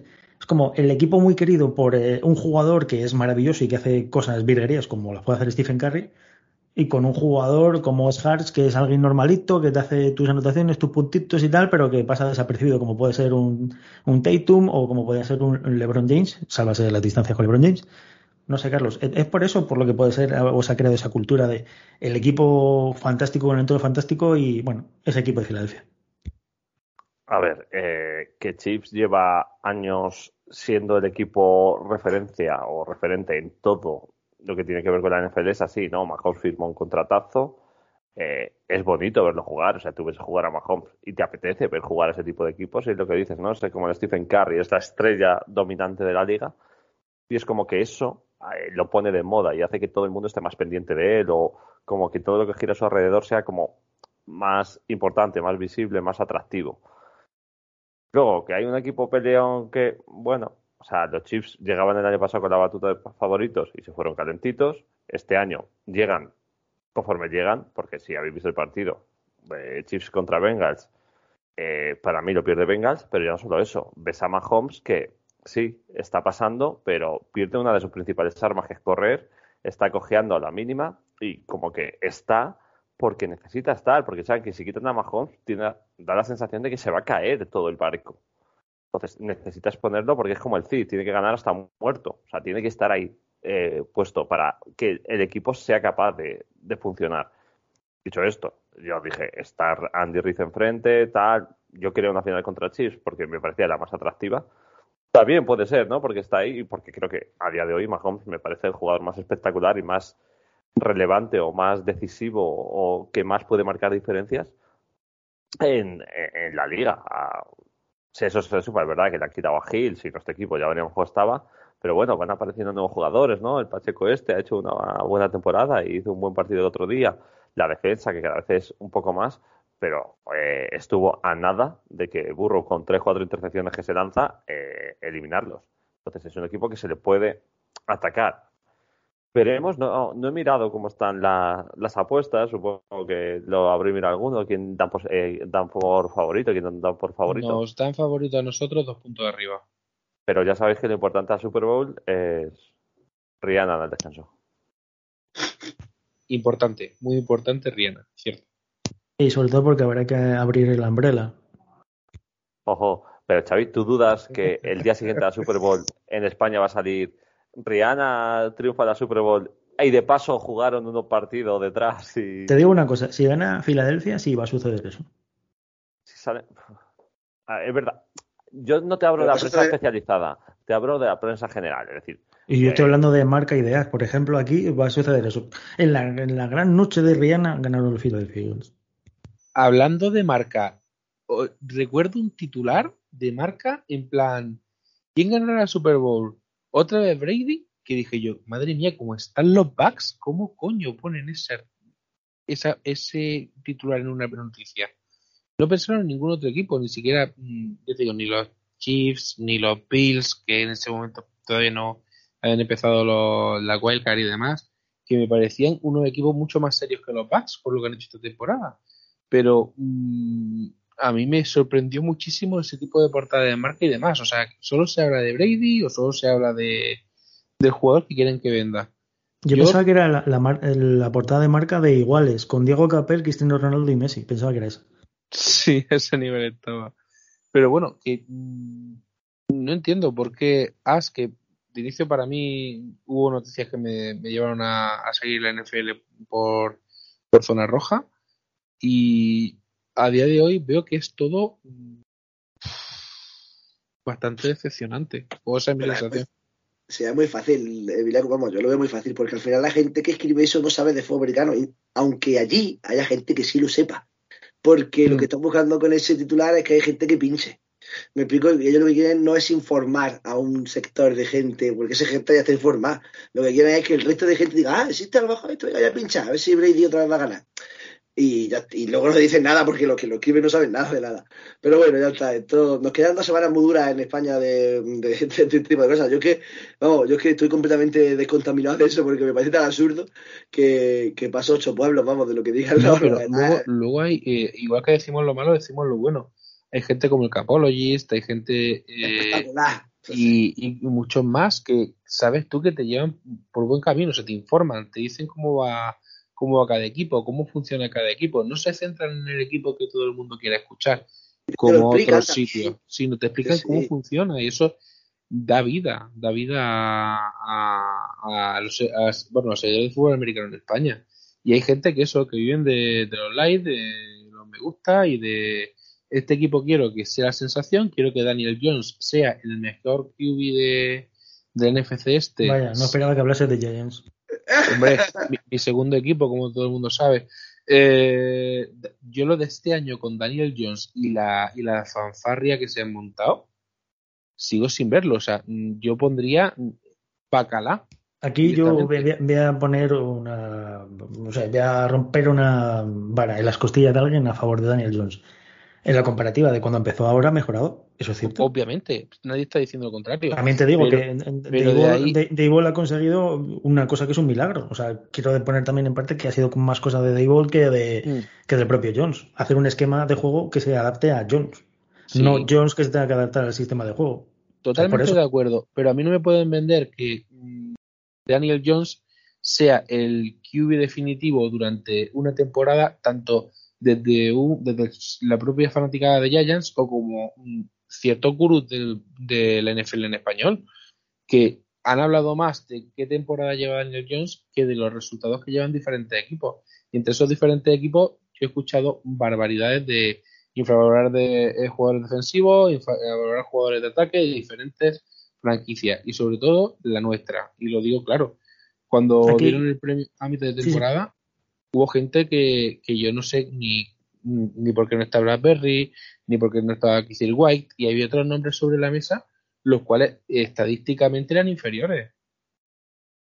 Es como el equipo muy querido por eh, un jugador que es maravilloso y que hace cosas virguerías como las puede hacer Stephen Curry, y con un jugador como es que es alguien normalito, que te hace tus anotaciones, tus puntitos y tal, pero que pasa desapercibido, como puede ser un, un Tatum o como puede ser un LeBron James, sálvase de la distancia con LeBron James. No sé, Carlos, ¿es por eso por lo que puede ser o se ha creado esa cultura de el equipo fantástico con el entorno fantástico y, bueno, ese equipo de Filadelfia? A ver, eh, que Chips lleva años siendo el equipo referencia o referente en todo lo que tiene que ver con la NFL es así, ¿no? Mahomes firmó un contratazo. Eh, es bonito verlo jugar, o sea, tú ves jugar a Mahomes y te apetece ver jugar a ese tipo de equipos, y es lo que dices, ¿no? Es como el Stephen Curry, es la estrella dominante de la liga, y es como que eso eh, lo pone de moda y hace que todo el mundo esté más pendiente de él o como que todo lo que gira a su alrededor sea como más importante, más visible, más atractivo. Luego, que hay un equipo peleón que, bueno, o sea, los Chiefs llegaban el año pasado con la batuta de favoritos y se fueron calentitos. Este año llegan conforme llegan, porque si habéis visto el partido de Chiefs contra Bengals, eh, para mí lo pierde Bengals, pero ya no solo eso. Ves a Mahomes que sí, está pasando, pero pierde una de sus principales armas, que es correr, está cojeando a la mínima y como que está porque necesita estar, porque saben que si quitan a Mahomes, tiene, da la sensación de que se va a caer todo el barco. Entonces necesitas ponerlo porque es como el CID, tiene que ganar hasta muerto, o sea, tiene que estar ahí eh, puesto para que el equipo sea capaz de, de funcionar. Dicho esto, yo dije, estar Andy Riz enfrente, tal, yo quería una final contra Chiefs porque me parecía la más atractiva. También puede ser, ¿no? Porque está ahí y porque creo que a día de hoy Mahomes me parece el jugador más espectacular y más relevante o más decisivo o que más puede marcar diferencias en, en, la liga. Si eso es súper verdad que le han quitado a Hill, si nuestro equipo ya veníamos cómo estaba, pero bueno, van apareciendo nuevos jugadores, ¿no? El Pacheco este ha hecho una buena temporada y hizo un buen partido el otro día. La defensa, que cada vez es un poco más, pero eh, estuvo a nada de que Burrow con tres, cuatro intercepciones que se lanza, eh, eliminarlos. Entonces es un equipo que se le puede atacar. Veremos, no, no he mirado cómo están las apuestas, supongo que lo habré mirado alguno, quién dan por, eh, dan por favorito, quién dan por favorito. Nos dan favorito a nosotros dos puntos de arriba. Pero ya sabéis que lo importante al Super Bowl es Rihanna en el descanso. Importante, muy importante Rihanna, cierto. Y sobre todo porque habrá que abrir el umbrella. Ojo, pero Xavi, ¿tú dudas que el día siguiente al Super Bowl en España va a salir Rihanna triunfa la Super Bowl y de paso jugaron unos partidos detrás y... Te digo una cosa, si gana Filadelfia sí va a suceder eso. Si sale... Ah, es verdad, yo no te hablo de la prensa especializada, te hablo de la prensa general, es decir... Y yo estoy hablando de marca ideas, por ejemplo, aquí va a suceder eso. En la, en la gran noche de Rihanna ganaron los Philadelphia Eagles hablando de marca, recuerdo un titular de marca en plan, ¿quién ganará el Super Bowl? ¿Otra vez Brady? Que dije yo, madre mía, ¿cómo están los Bucks? ¿Cómo coño ponen esa, esa, ese titular en una noticia? No pensaron en ningún otro equipo, ni siquiera, mm, yo digo, ni los Chiefs, ni los Bills, que en ese momento todavía no habían empezado la Wildcard y demás, que me parecían unos equipos mucho más serios que los Bucks por lo que han hecho esta temporada pero mm, a mí me sorprendió muchísimo ese tipo de portada de marca y demás. O sea, solo se habla de Brady o solo se habla de del jugador que quieren que venda. Yo, pensaba que era la, la, portada de marca de iguales, con Diego Capel, Cristiano Ronaldo y Messi. Pensaba que era eso. Sí, ese nivel estaba. Pero bueno, que mm, no entiendo por qué As, que de inicio para mí hubo noticias que me, llevaron a, a, seguir la NFL por, por zona roja y a día de hoy veo que es todo bastante decepcionante. O esa es mi sensación. Sería muy fácil, eh, vamos, yo lo veo muy fácil, porque al final la gente que escribe eso no sabe de fútbol americano, aunque allí haya gente que sí lo sepa, porque lo mm. que están buscando con ese titular es que hay gente que pinche. Me explico, ellos lo que quieren no es informar a un sector de gente, porque esa gente ya está informada. Lo que quieren es que el resto de gente diga, ah, existe a lo mejor esto, venga, ya pincha, a ver si Brady otra vez va a ganar y, y luego no dicen nada porque los que lo escriben no saben nada de nada. Pero bueno, ya está. Esto, nos quedan dos semanas muy duras en España de, de, este tipo de cosas. Yo es que, vamos, yo es que estoy completamente descontaminado de eso porque me parece tan absurdo que, que pasó ocho pueblos, vamos, de lo que digan no, pero luego, luego, hay, eh, igual que decimos lo malo, decimos lo bueno. Hay gente como el Capologist, hay gente... Eh, y, y, muchos más que sabes tú que te llevan por buen camino, se te informan, te dicen cómo va cómo va cada equipo, cómo funciona cada equipo. No se centran en el equipo que todo el mundo quiera escuchar, como otros sitios, sino te explican cómo funciona y eso da vida, da vida a, los, bueno, los seguidores de fútbol americano en España. Y hay gente que eso, que viven de, los likes, de los me gusta y de este equipo quiero que sea la sensación, quiero que Daniel Jones sea el mejor QB de, del NFC este. Vaya, no esperaba que hablase de Giants. Hombre, mi, segundo equipo, como todo el mundo sabe. Eh, yo lo de este año con Daniel Jones y la, y la fanfarria que se han montado, sigo sin verlo. O sea, yo pondría Bacala Aquí yo voy, a poner una. O sea, voy a romper una vara en las costillas de alguien a favor de Daniel Jones. En la comparativa de cuando empezó ahora ha mejorado, eso es cierto. Obviamente, nadie está diciendo lo contrario. También te digo que Dave ha conseguido una cosa que es un milagro. O sea, quiero poner también en parte que ha sido más cosa de Dave que, de, mm. que del propio Jones. Hacer un esquema de juego que se adapte a Jones. No Jones que se tenga que adaptar al sistema de juego. Totalmente de acuerdo, pero a mí no me pueden vender que mm, Daniel Jones sea el QB definitivo durante una temporada, tanto desde, la propia fanaticada de Giants o como cierto gurú de, la NFL en español, que han hablado más de qué temporada lleva Daniel Jones que de los resultados que llevan diferentes equipos. Y entre esos diferentes equipos yo he escuchado barbaridades de infravalorar de eh, jugadores defensivos, infravalorar jugadores de ataque de diferentes franquicias y sobre todo la nuestra. Y lo digo claro, cuando dieron el premio a mitad de temporada, hubo gente que, que yo no sé ni, ni por qué no está Bradbury, ni por qué no estaba Kissel White, y había otros nombres sobre la mesa, los cuales estadísticamente eran inferiores.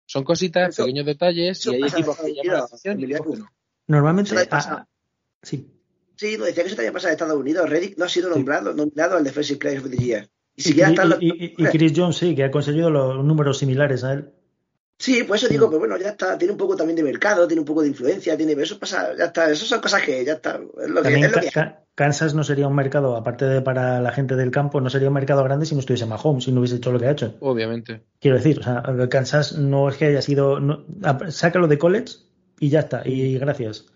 Son cositas, pequeños detalles, y hay equipos que llaman la atención y no. Normalmente. Ah, sí. Sí, lo decía que eso también pasa en Estados Unidos. Reddick no ha sido nombrado, nombrado al Defensive Player of the Year. Y, y, Chris Jones sí, que ha conseguido los números similares a él. Sí, pues eso digo, pero bueno, ya está, tiene un poco también de mercado, tiene un poco de influencia, tiene, eso pasa, ya está, eso son cosas que ya está, es lo que, Kansas no sería un mercado, aparte de para la gente del campo, no sería un mercado grande si no estuviese Mahomes, si no hubiese hecho lo que ha hecho. Obviamente. Quiero decir, o sea, Kansas no es que haya sido, no, sácalo de college y ya está, y gracias.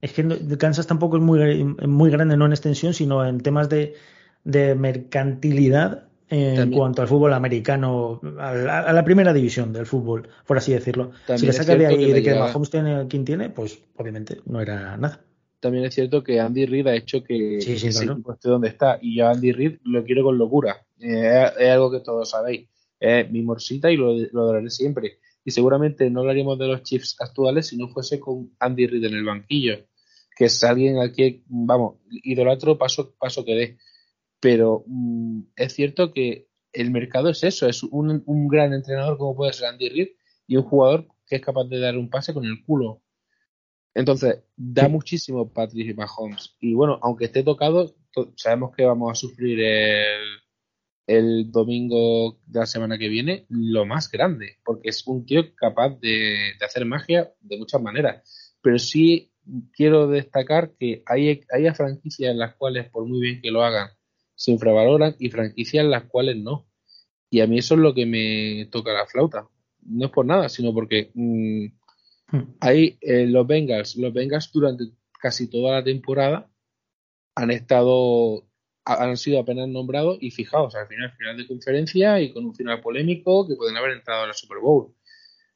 Es que Kansas tampoco es muy, muy grande, no en extensión, sino en temas de, de mercantilidad en cuanto al fútbol americano, a la, primera división del fútbol, por así decirlo. si le saca de ahí de que Mahomes tiene quien tiene, pues obviamente no era nada. También es cierto que Andy Reid ha hecho que, sí, sí, donde está. Y yo a Andy Reid lo quiero con locura. Eh, es algo que todos sabéis. Es mi morsita y lo, lo adoraré siempre. Y seguramente no hablaríamos de los Chiefs actuales si no fuese con Andy Reid en el banquillo. Que es alguien al que, vamos, idolatro paso, paso que dé pero mm, es cierto que el mercado es eso, es un, gran entrenador como puede ser Andy Reid y un jugador que es capaz de dar un pase con el culo. Entonces, da muchísimo Patrick Mahomes. Y bueno, aunque esté tocado, sabemos que vamos a sufrir el, domingo de la semana que viene lo más grande, porque es un tío capaz de, de hacer magia de muchas maneras. Pero sí quiero destacar que hay, hay franquicias en las cuales, por muy bien que lo hagan, se infravaloran y franquicias las cuales no. Y a mí eso es lo que me toca la flauta. No es por nada, sino porque mm, hmm. hay eh, los Bengals, los Bengals durante casi toda la temporada han estado han sido apenas nombrados y fijaos, al final, final de conferencia y con un final polémico que pueden haber entrado a la Super Bowl.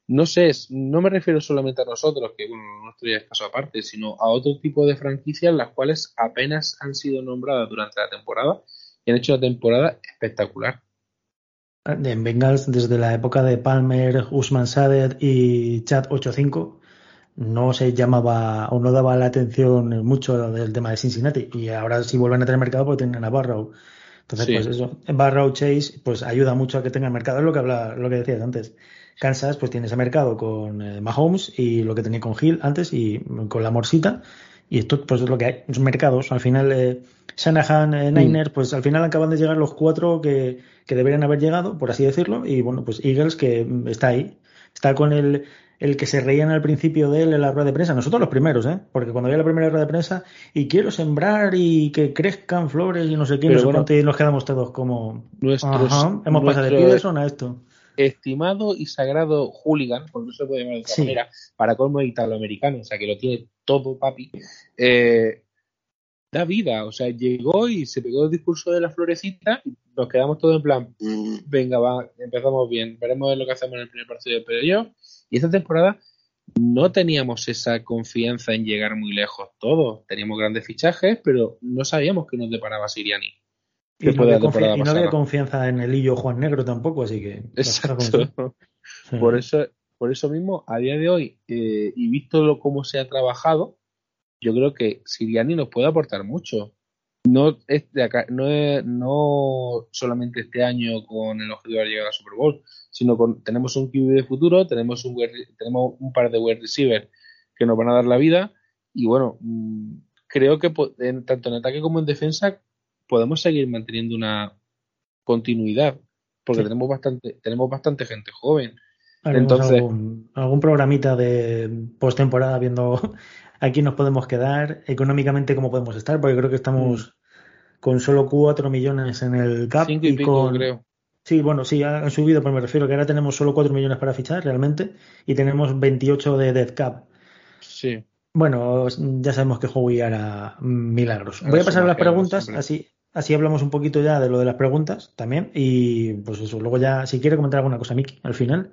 No sé, no me refiero solamente a nosotros, que bueno, nuestro ya es caso aparte, sino a otro tipo de franquicias las cuales apenas han sido nombradas durante la temporada y han hecho una temporada espectacular. En Bengals, desde la época de Palmer, Usman Sadet y Chad 85, no se llamaba o no daba la atención mucho del tema de Cincinnati. Y ahora sí vuelven a tener mercado porque tienen a Barrow. Entonces, pues eso, Barrow Chase, pues ayuda mucho a que tenga mercado. Es lo que habla, lo que decías antes. Kansas, pues tiene ese mercado con eh, Mahomes y lo que tenía con Hill antes y con la Morsita. Y esto, pues es lo que hay, son mercados. Al final, eh, Shanahan, eh, Niner, pues al final acaban de llegar los cuatro que, que, deberían haber llegado, por así decirlo. Y bueno, pues Eagles que está ahí. Está con el, el que se reían al principio de él en la rueda de prensa. Nosotros los primeros, ¿eh? Porque cuando había la primera rueda de prensa y quiero sembrar y que crezcan flores y no sé qué, no sé cuánto, y nos quedamos todos como. Nuestros, hemos pasado de Peterson a esto estimado y sagrado hooligan, por no se puede llamar de otra manera, para colmo italoamericano, o sea que lo tiene todo papi, eh, da vida, o sea, llegó y se pegó el discurso de la florecita y nos quedamos todos en plan, mm, venga, va, empezamos bien, veremos lo que hacemos en el primer partido de periodo. Y esta temporada no teníamos esa confianza en llegar muy lejos todos, teníamos grandes fichajes, pero no sabíamos que nos deparaba Siriani. Y no, había confianza en el hillo Juan Negro tampoco, así que. Exacto. Por eso, por eso mismo, a día de hoy, eh, y visto lo, cómo se ha trabajado, yo creo que Siriani nos puede aportar mucho. no, es de acá, no, es, no solamente este año con el objetivo de llegar a Super Bowl, sino con tenemos un QB de futuro, tenemos un, tenemos un par de wide receivers que nos van a dar la vida y bueno, mm, creo que en, tanto en ataque como en defensa podemos seguir manteniendo una continuidad porque tenemos bastante tenemos bastante gente joven. Entonces, algún, programita de postemporada viendo aquí nos podemos quedar, económicamente cómo podemos estar, porque creo que estamos mm. con solo 4 millones en el CAP. y, con... creo. Sí, bueno, sí, han subido, pero me refiero que ahora tenemos solo 4 millones para fichar realmente y tenemos 28 de dead cap. Sí. Bueno, ya sabemos que Howie hará milagros. Voy a pasar a las preguntas, así, así hablamos un poquito ya de lo de las preguntas también. Y pues eso, luego ya, si quiere comentar alguna cosa, Miki, al final,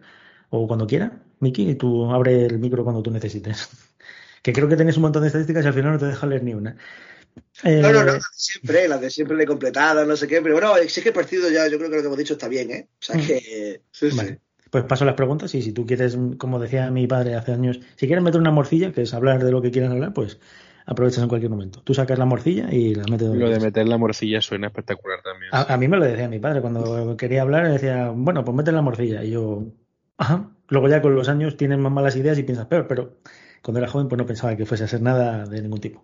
o cuando quiera, Miki, tú abre el micro cuando tú necesites. que creo que tenés un montón de estadísticas y al final no te deja leer ni una. no, no, no, eh, siempre, las de siempre le he completado, no sé qué, pero bueno, sí que el partido ya, yo creo que lo que hemos dicho está bien, ¿eh? O sea mm. que. vale pues paso las preguntas y si tú quieres, como decía mi padre hace años, si quieres meter una morcilla, que es hablar de lo que quieras hablar, pues aprovechas en cualquier momento. Tú sacas la morcilla y la metes Lo de meter la morcilla suena espectacular también. A, mí me lo decía mi padre cuando quería hablar, decía, bueno, pues meter la morcilla. Y yo, ajá. Luego ya con los años tienes más malas ideas y piensas peor, pero cuando era joven pues no pensaba que fuese a ser nada de ningún tipo.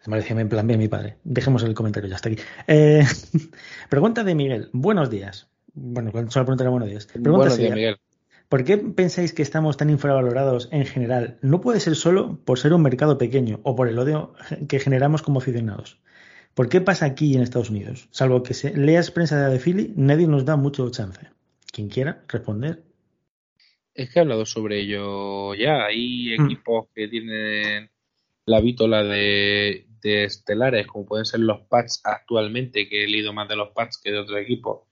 Se me decía en plan bien mi padre. Dejemos el comentario ya hasta aquí. Eh, pregunta de Miguel. Buenos días. Bueno, solo preguntaré buenos días. buenos días, Miguel. ¿Por qué pensáis que estamos tan infravalorados en general? No puede ser solo por ser un mercado pequeño o por el odio que generamos como aficionados. ¿Por qué pasa aquí en Estados Unidos? Salvo que se leas prensa de Philly, nadie nos da mucho chance. Quien quiera responder. Es que he hablado sobre ello ya. Hay hmm. equipos que tienen la vítola de, de estelares, como pueden ser los Pats actualmente, que he leído más de los Pats que de otros equipos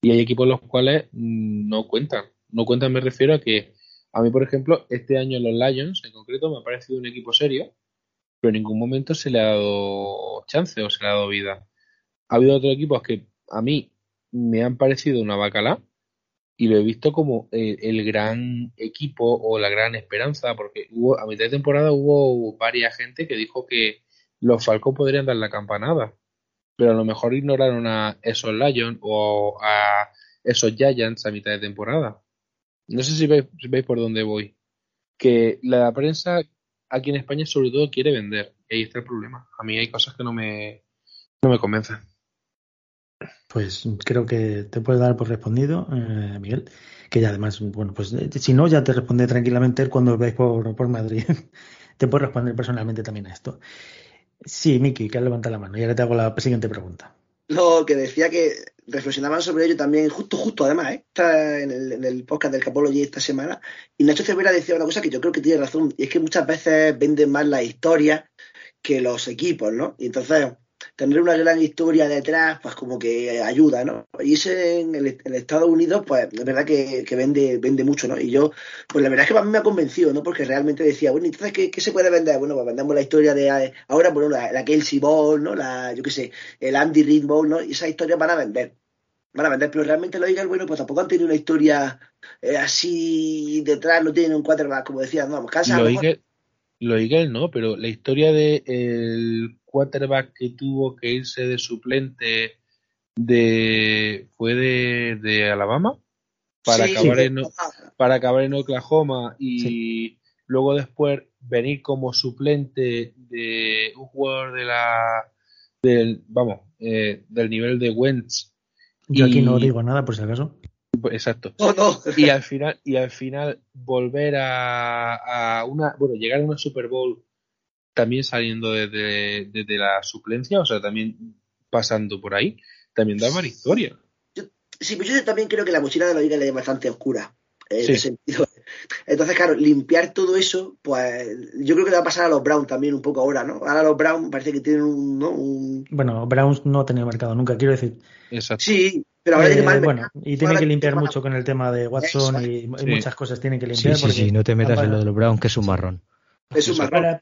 y hay equipos los cuales no cuentan. No cuentan me refiero a que a mí, por ejemplo, este año los Lions en concreto me ha parecido un equipo serio, pero en ningún momento se le ha dado chance o se le ha dado vida. Ha habido otros equipos que a mí me han parecido una bacala y lo he visto como el, gran equipo o la gran esperanza, porque hubo, a mitad de temporada hubo varias gente que dijo que los Falcons podrían dar la campanada pero a lo mejor ignoraron a esos Lions o a esos Giants a mitad de temporada. No sé si veis, por dónde voy. Que la prensa aquí en España sobre todo quiere vender. Y ahí está el problema. A mí hay cosas que no me, no me convencen. Pues creo que te puedes dar por respondido, eh, Miguel. Que ya además, bueno, pues eh, si no, ya te responde tranquilamente cuando veis por, por Madrid. te puedo responder personalmente también a esto. Sí, Miki, que levanta la mano. Y ahora te hago la siguiente pregunta. No, que decía que reflexionaban sobre ello también, justo, justo además, ¿eh? está en el, podcast del Capology esta semana. Y Nacho Cervera decía una cosa que yo creo que tiene razón, y es que muchas veces venden más la historia que los equipos, ¿no? Y entonces, tener una gran historia detrás, pues como que ayuda, ¿no? Y ese en el, Estados Unidos, pues es verdad que, vende, vende mucho, ¿no? Y yo, pues la verdad es que a mí me ha convencido, ¿no? Porque realmente decía, bueno, entonces, ¿qué, se puede vender? Bueno, pues vendemos la historia de ahora, bueno, la, Kelsey Ball, ¿no? La, yo qué sé, el Andy Reid Ball, ¿no? Y esas historias van a vender. Van a vender, pero realmente los Eagles, bueno, pues tampoco han tenido una historia eh, así detrás, no tienen un quarterback, como decía, no. Los Eagles, no, pero la historia de el quarterback que tuvo que irse de suplente de fue de, Alabama para acabar en para acabar en Oklahoma y luego después venir como suplente de un jugador de la del vamos eh, del nivel de Wentz. Yo aquí no digo nada por si acaso exacto y al final y al final volver a, a una bueno llegar a una Super Bowl también saliendo desde, la suplencia, o sea, también pasando por ahí, también da varias historias. sí, pero yo también creo que la mochila de la liga es bastante oscura. sentido. Entonces, claro, limpiar todo eso, pues yo creo que le va a pasar a los Browns también un poco ahora, ¿no? Ahora los Browns parece que tienen un, ¿no? Bueno, Browns no ha tenido mercado nunca, quiero decir. Exacto. Sí, pero ahora tiene eh, Bueno, y tiene que limpiar mucho con el tema de Watson y, muchas cosas tienen que limpiar. Sí, sí, sí, no te metas en lo de los Browns, que es un marrón. Es un marrón.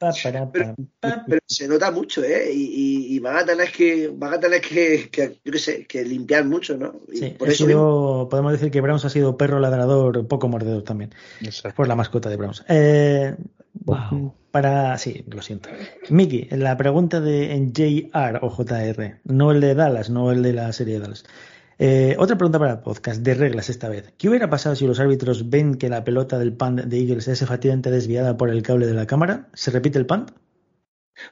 pero, se nota mucho, ¿eh? Y, van a tener que, van a tener que, yo qué sé, que limpiar mucho, ¿no? sí, por eso podemos decir que Browns ha sido perro ladrador, poco mordedor también. Por la mascota de Browns. Eh, Para, sí, lo siento. Miki, la pregunta de en JR o JR, no el de Dallas, no el de la serie de Dallas. Eh, otra pregunta para el podcast, de reglas esta vez. ¿Qué hubiera pasado si los árbitros ven que la pelota del punt de Eagles es efectivamente desviada por el cable de la cámara? ¿Se repite el punt?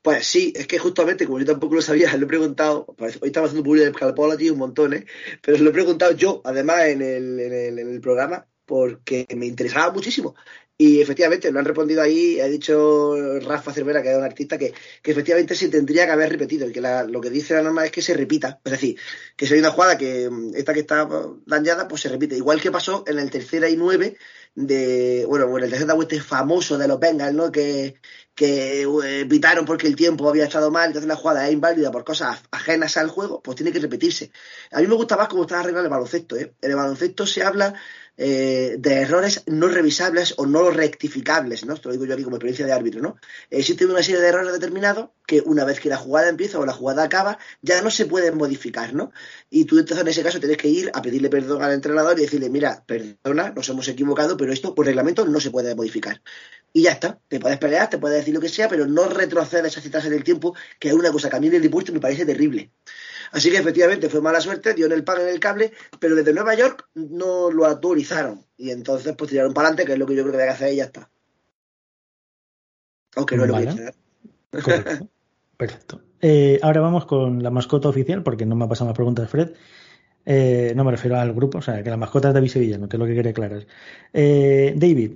Pues sí, es que justamente, como yo tampoco lo sabía, lo he preguntado, pues hoy estaba haciendo publicidad de Scalpology un montón, ¿eh? pero lo he preguntado yo, además, en el programa, porque me interesaba muchísimo. Y efectivamente, lo han respondido ahí, ha dicho Rafa Cervera, que es un artista, que, efectivamente se tendría que haber repetido, y que lo que dice la norma es que se repita. Es decir, que si hay una jugada que esta que está dañada, pues se repite. Igual que pasó en el tercera y nueve de, bueno, en el tercer este famoso de los Bengals, ¿no? Que, que eh, pitaron porque el tiempo había estado mal, entonces la jugada es inválida por cosas ajenas al juego, pues tiene que repetirse. A mí me gusta más cómo está arreglado el baloncesto, ¿eh? En el baloncesto se habla eh, de errores no revisables o no rectificables, ¿no? Esto lo digo yo aquí como experiencia de árbitro, ¿no? Existe una serie de errores determinados que una vez que la jugada empieza o la jugada acaba, ya no se pueden modificar, ¿no? Y tú entonces en ese caso tienes que ir a pedirle perdón al entrenador y decirle, mira, perdona, nos hemos equivocado, pero esto por reglamento no se puede modificar. Y ya está, te puedes pelear, te puedes decir lo que sea, pero no retrocedes a citarse en el tiempo, que es una cosa que a mí en el impuesto me parece terrible. Así que efectivamente fue mala suerte, dio en el pan en el cable, pero desde Nueva York no lo autorizaron. Y entonces pues tiraron para adelante, que es lo que yo creo que hay que hacer y ya está. Aunque no es lo que Correcto. Perfecto. Eh, ahora vamos con la mascota oficial, porque no me ha pasado más preguntas, Fred. Eh, no me refiero al grupo, o sea, que la mascota es David no que es lo que quiere aclarar. Eh, David,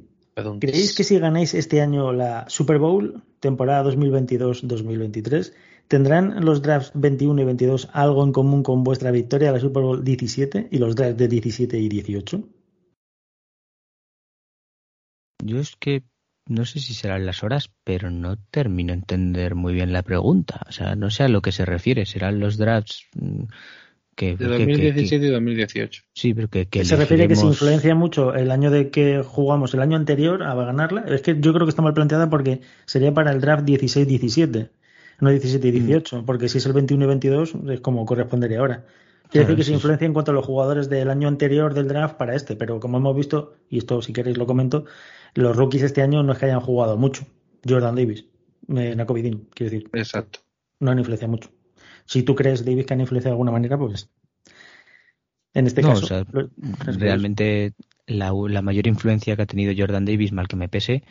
¿creéis que si ganáis este año la Super Bowl, temporada 2022-2023, ¿Tendrán los drafts 21 y 22 algo en común con vuestra victoria a la Super Bowl 17 y los drafts de 17 y 18? Yo es que no sé si serán las horas, pero no termino de entender muy bien la pregunta. O sea, no sé a lo que se refiere. ¿Serán los drafts mm, que, de 2017 y 2018? Sí, pero que, se refiere a que se influencia mucho el año de que jugamos el año anterior a ganarla. Es que yo creo que está mal planteada porque sería para el draft 16-17 no 17 y 18, mm. porque si es el 21 y 22 es como correspondería ahora. Quiere decir que se influencia en cuanto a los jugadores del año anterior del draft para este, pero como hemos visto, y esto si queréis lo comento, los rookies este año no es que hayan jugado mucho. Jordan Davis, eh, Nakovidin, quiero decir. Exacto. No han influenciado mucho. Si tú crees, Davis, que han influenciado de alguna manera, pues en este caso. realmente la, mayor influencia que ha tenido Jordan Davis, mal que me pese,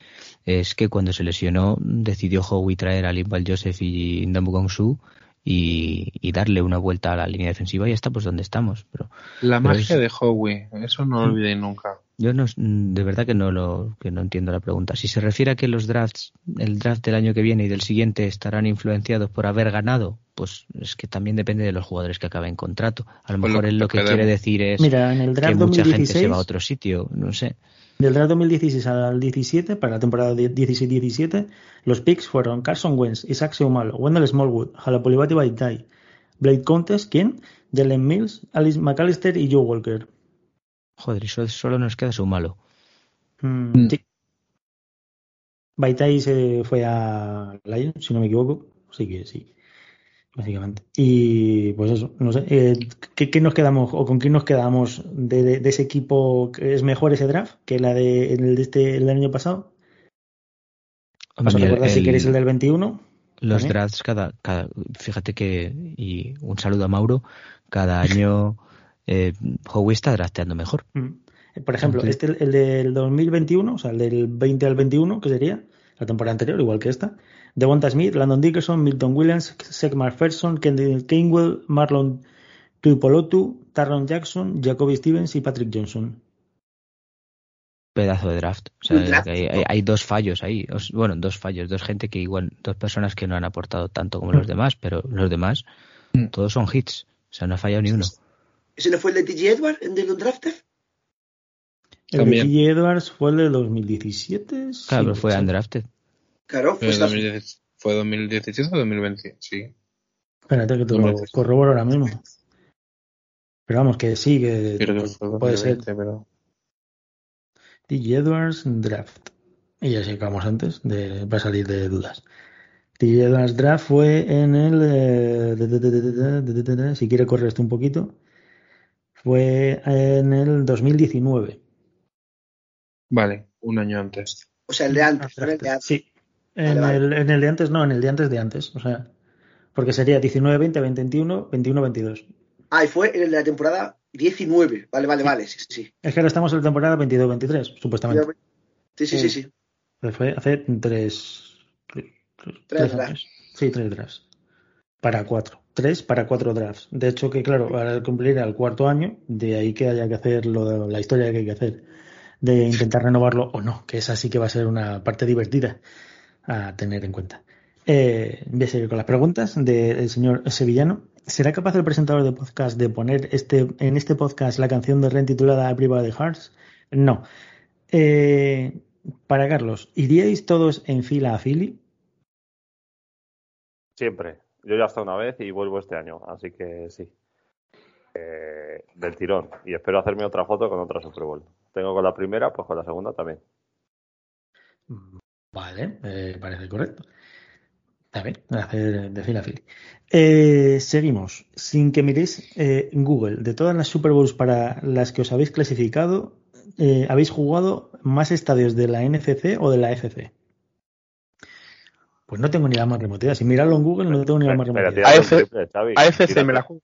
es que cuando se lesionó decidió Howie traer a Limbal Joseph y Ndamu Gongsu y, y, darle una vuelta a la línea defensiva y está pues donde estamos. Pero, la magia de Howie, eso no lo olvidéis nunca. Yo no, de verdad que no lo que no entiendo la pregunta. Si se refiere a que los drafts, el draft del año que viene y del siguiente estarán influenciados por haber ganado, pues es que también depende de los jugadores que acaben contrato. A lo pues mejor él lo que quiere decir es que mucha gente se va a otro sitio, no sé. Del draft 2016 al 17, para la temporada 16-17, los picks fueron Carson Wentz, Isaac Seumalo, Wendell Smallwood, Jalapulibati Baitai, Blade Contest, ¿quién? Jalen Mills, Alice McAllister y Joe Walker. Joder, y solo nos queda su malo. Mm, mm. sí. Baitai se fue a Lions, si no me equivoco. Sí que sí. Básicamente. Y pues eso, no sé. Eh, ¿qué, nos quedamos o con quién nos quedamos de, ese equipo? que ¿Es mejor ese draft que la de, el de este el año pasado? ¿Vas a recordar si queréis el del 21? Los drafts cada, cada. Fíjate que. Y un saludo a Mauro. Cada año eh, Howie está drafteando mejor. Mm. Por ejemplo, este, el del 2021, o sea, el del 20 al 21, que sería la temporada anterior, igual que esta. Devonta Smith, Landon Dickerson, Milton Williams, Seth McPherson, Kendall Gainwell, Marlon Tuipolotu, Taron Jackson, Jacoby Stevens y Patrick Johnson. Pedazo de draft. O sea, hay, dos fallos ahí. Bueno, dos fallos, dos gente que igual, dos personas que no han aportado tanto como los mm. demás, pero los demás, mm. todos son hits. O sea, no ha fallado ni uno. ¿Ese no fue el de TG Edwards, en de Undrafted? El de TG Edwards fue el de 2017. Claro, fue undrafted. Claro, fue, fue 2017 o 2020, sí. Espérate que te lo corroboro ahora mismo. Pero vamos, que sí, que puede ser. Pero... TG Edwards Draft. Y así acabamos antes de, para salir de dudas. Last Draft fue en el. si quiere correr esto un poquito. Fue en el 2019. Vale, un año antes. O sea, el de antes. Sí. En, el, en el de antes, no, en el de antes de antes. O sea, porque sería 19, 20, 20, 21, 21, 22. Ah, y fue en el de la temporada 19. Vale, vale, vale. Sí, sí. Es que ahora estamos en la temporada 22, 23, supuestamente. Sí, sí, sí, sí. Fue hace tres. Tres, drafts. Sí, tres drafts. Para cuatro. Tres para cuatro drafts. De hecho, que claro, para cumplir al cuarto año, de ahí que haya que hacer lo, la historia que hay que hacer, de intentar renovarlo o no, que esa sí que va a ser una parte divertida a tener en cuenta. Eh, voy a seguir con las preguntas del señor Sevillano. ¿Será capaz el presentador de podcast de poner este, en este podcast la canción de Ren titulada Everybody Hearts? No. Eh, para Carlos, ¿iríais todos en fila a Philly? Siempre. Yo ya hasta una vez y vuelvo este año, así que sí. Eh, del tirón. Y espero hacerme otra foto con otra Super Bowl. Tengo con la primera, pues con la segunda también. Vale, eh, parece correcto. Está bien, hacer de a seguimos. Sin que miréis eh, Google, de todas las Super Bowls para las que os habéis clasificado, ¿habéis jugado más estadios de la NFC o de la FC? Pues no tengo ni la más remota Si mirarlo en Google, no tengo ni la más remota AFC me la juego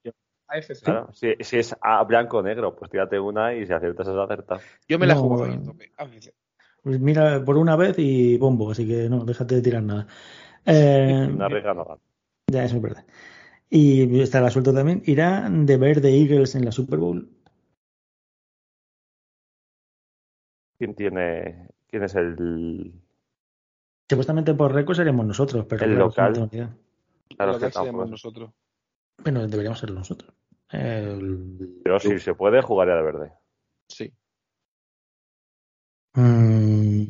AFC. Claro, si, si, es a blanco o negro, pues tírate una y si aciertas es acertar. Yo me la juego Pues mira por una vez y bombo, así que no, déjate de tirar nada. Eh, una rica no Ya, eso es verdad. Y estará suelto también. ¿Irá de ver de Eagles en la Super Bowl? ¿Quién tiene. ¿Quién es el. Supuestamente por récord seremos nosotros, pero. El local. Claro, que seremos nosotros. Bueno, deberíamos ser nosotros. Pero si se puede, jugaría de verde. Sí. Mm,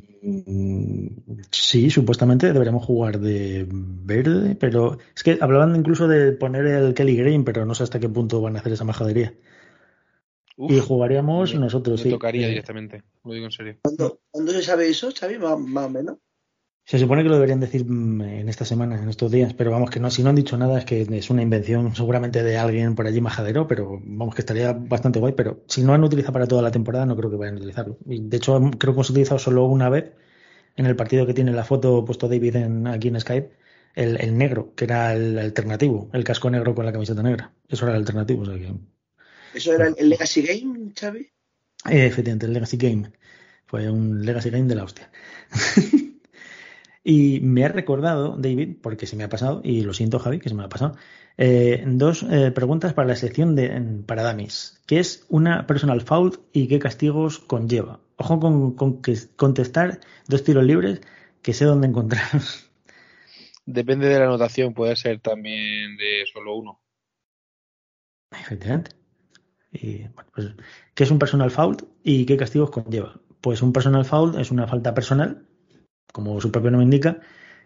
sí, supuestamente deberíamos jugar de verde, pero es que hablaban incluso de poner el Kelly Green, pero no sé hasta qué punto van a hacer esa majadería. y jugaríamos nosotros, me tocaría directamente, lo digo en serio. ¿Cuándo, se sabe eso, Xavi? Más, más o menos. Se supone que lo deberían decir mm, en esta semana, en estos días, pero vamos, que no, si no han dicho nada es que es una invención seguramente de alguien por allí majadero, pero vamos, que estaría bastante guay, pero si no han utilizado para toda la temporada, no creo que vayan a utilizarlo. Y de hecho, creo que hemos utilizado solo una vez en el partido que tiene la foto puesto David en, aquí en Skype, el, negro, que era el alternativo, el casco negro con la camiseta negra. Eso era el alternativo. ¿Eso era el, Legacy Game, Xavi? Eh, efectivamente, el Legacy Game. Fue un Legacy Game de la hostia. Y me ha recordado, David, porque se me ha pasado, y lo siento, Javi, que se me ha pasado, eh, dos eh, preguntas para la sección de para Damis. ¿Qué es una personal foul y qué castigos conlleva? Ojo con, contestar dos tiros libres que sé dónde encontrar. Depende de la anotación, puede ser también de solo uno. Efectivamente. Y, pues, ¿Qué es un personal foul y qué castigos conlleva? Pues un personal foul es una falta personal como su propio nombre indica,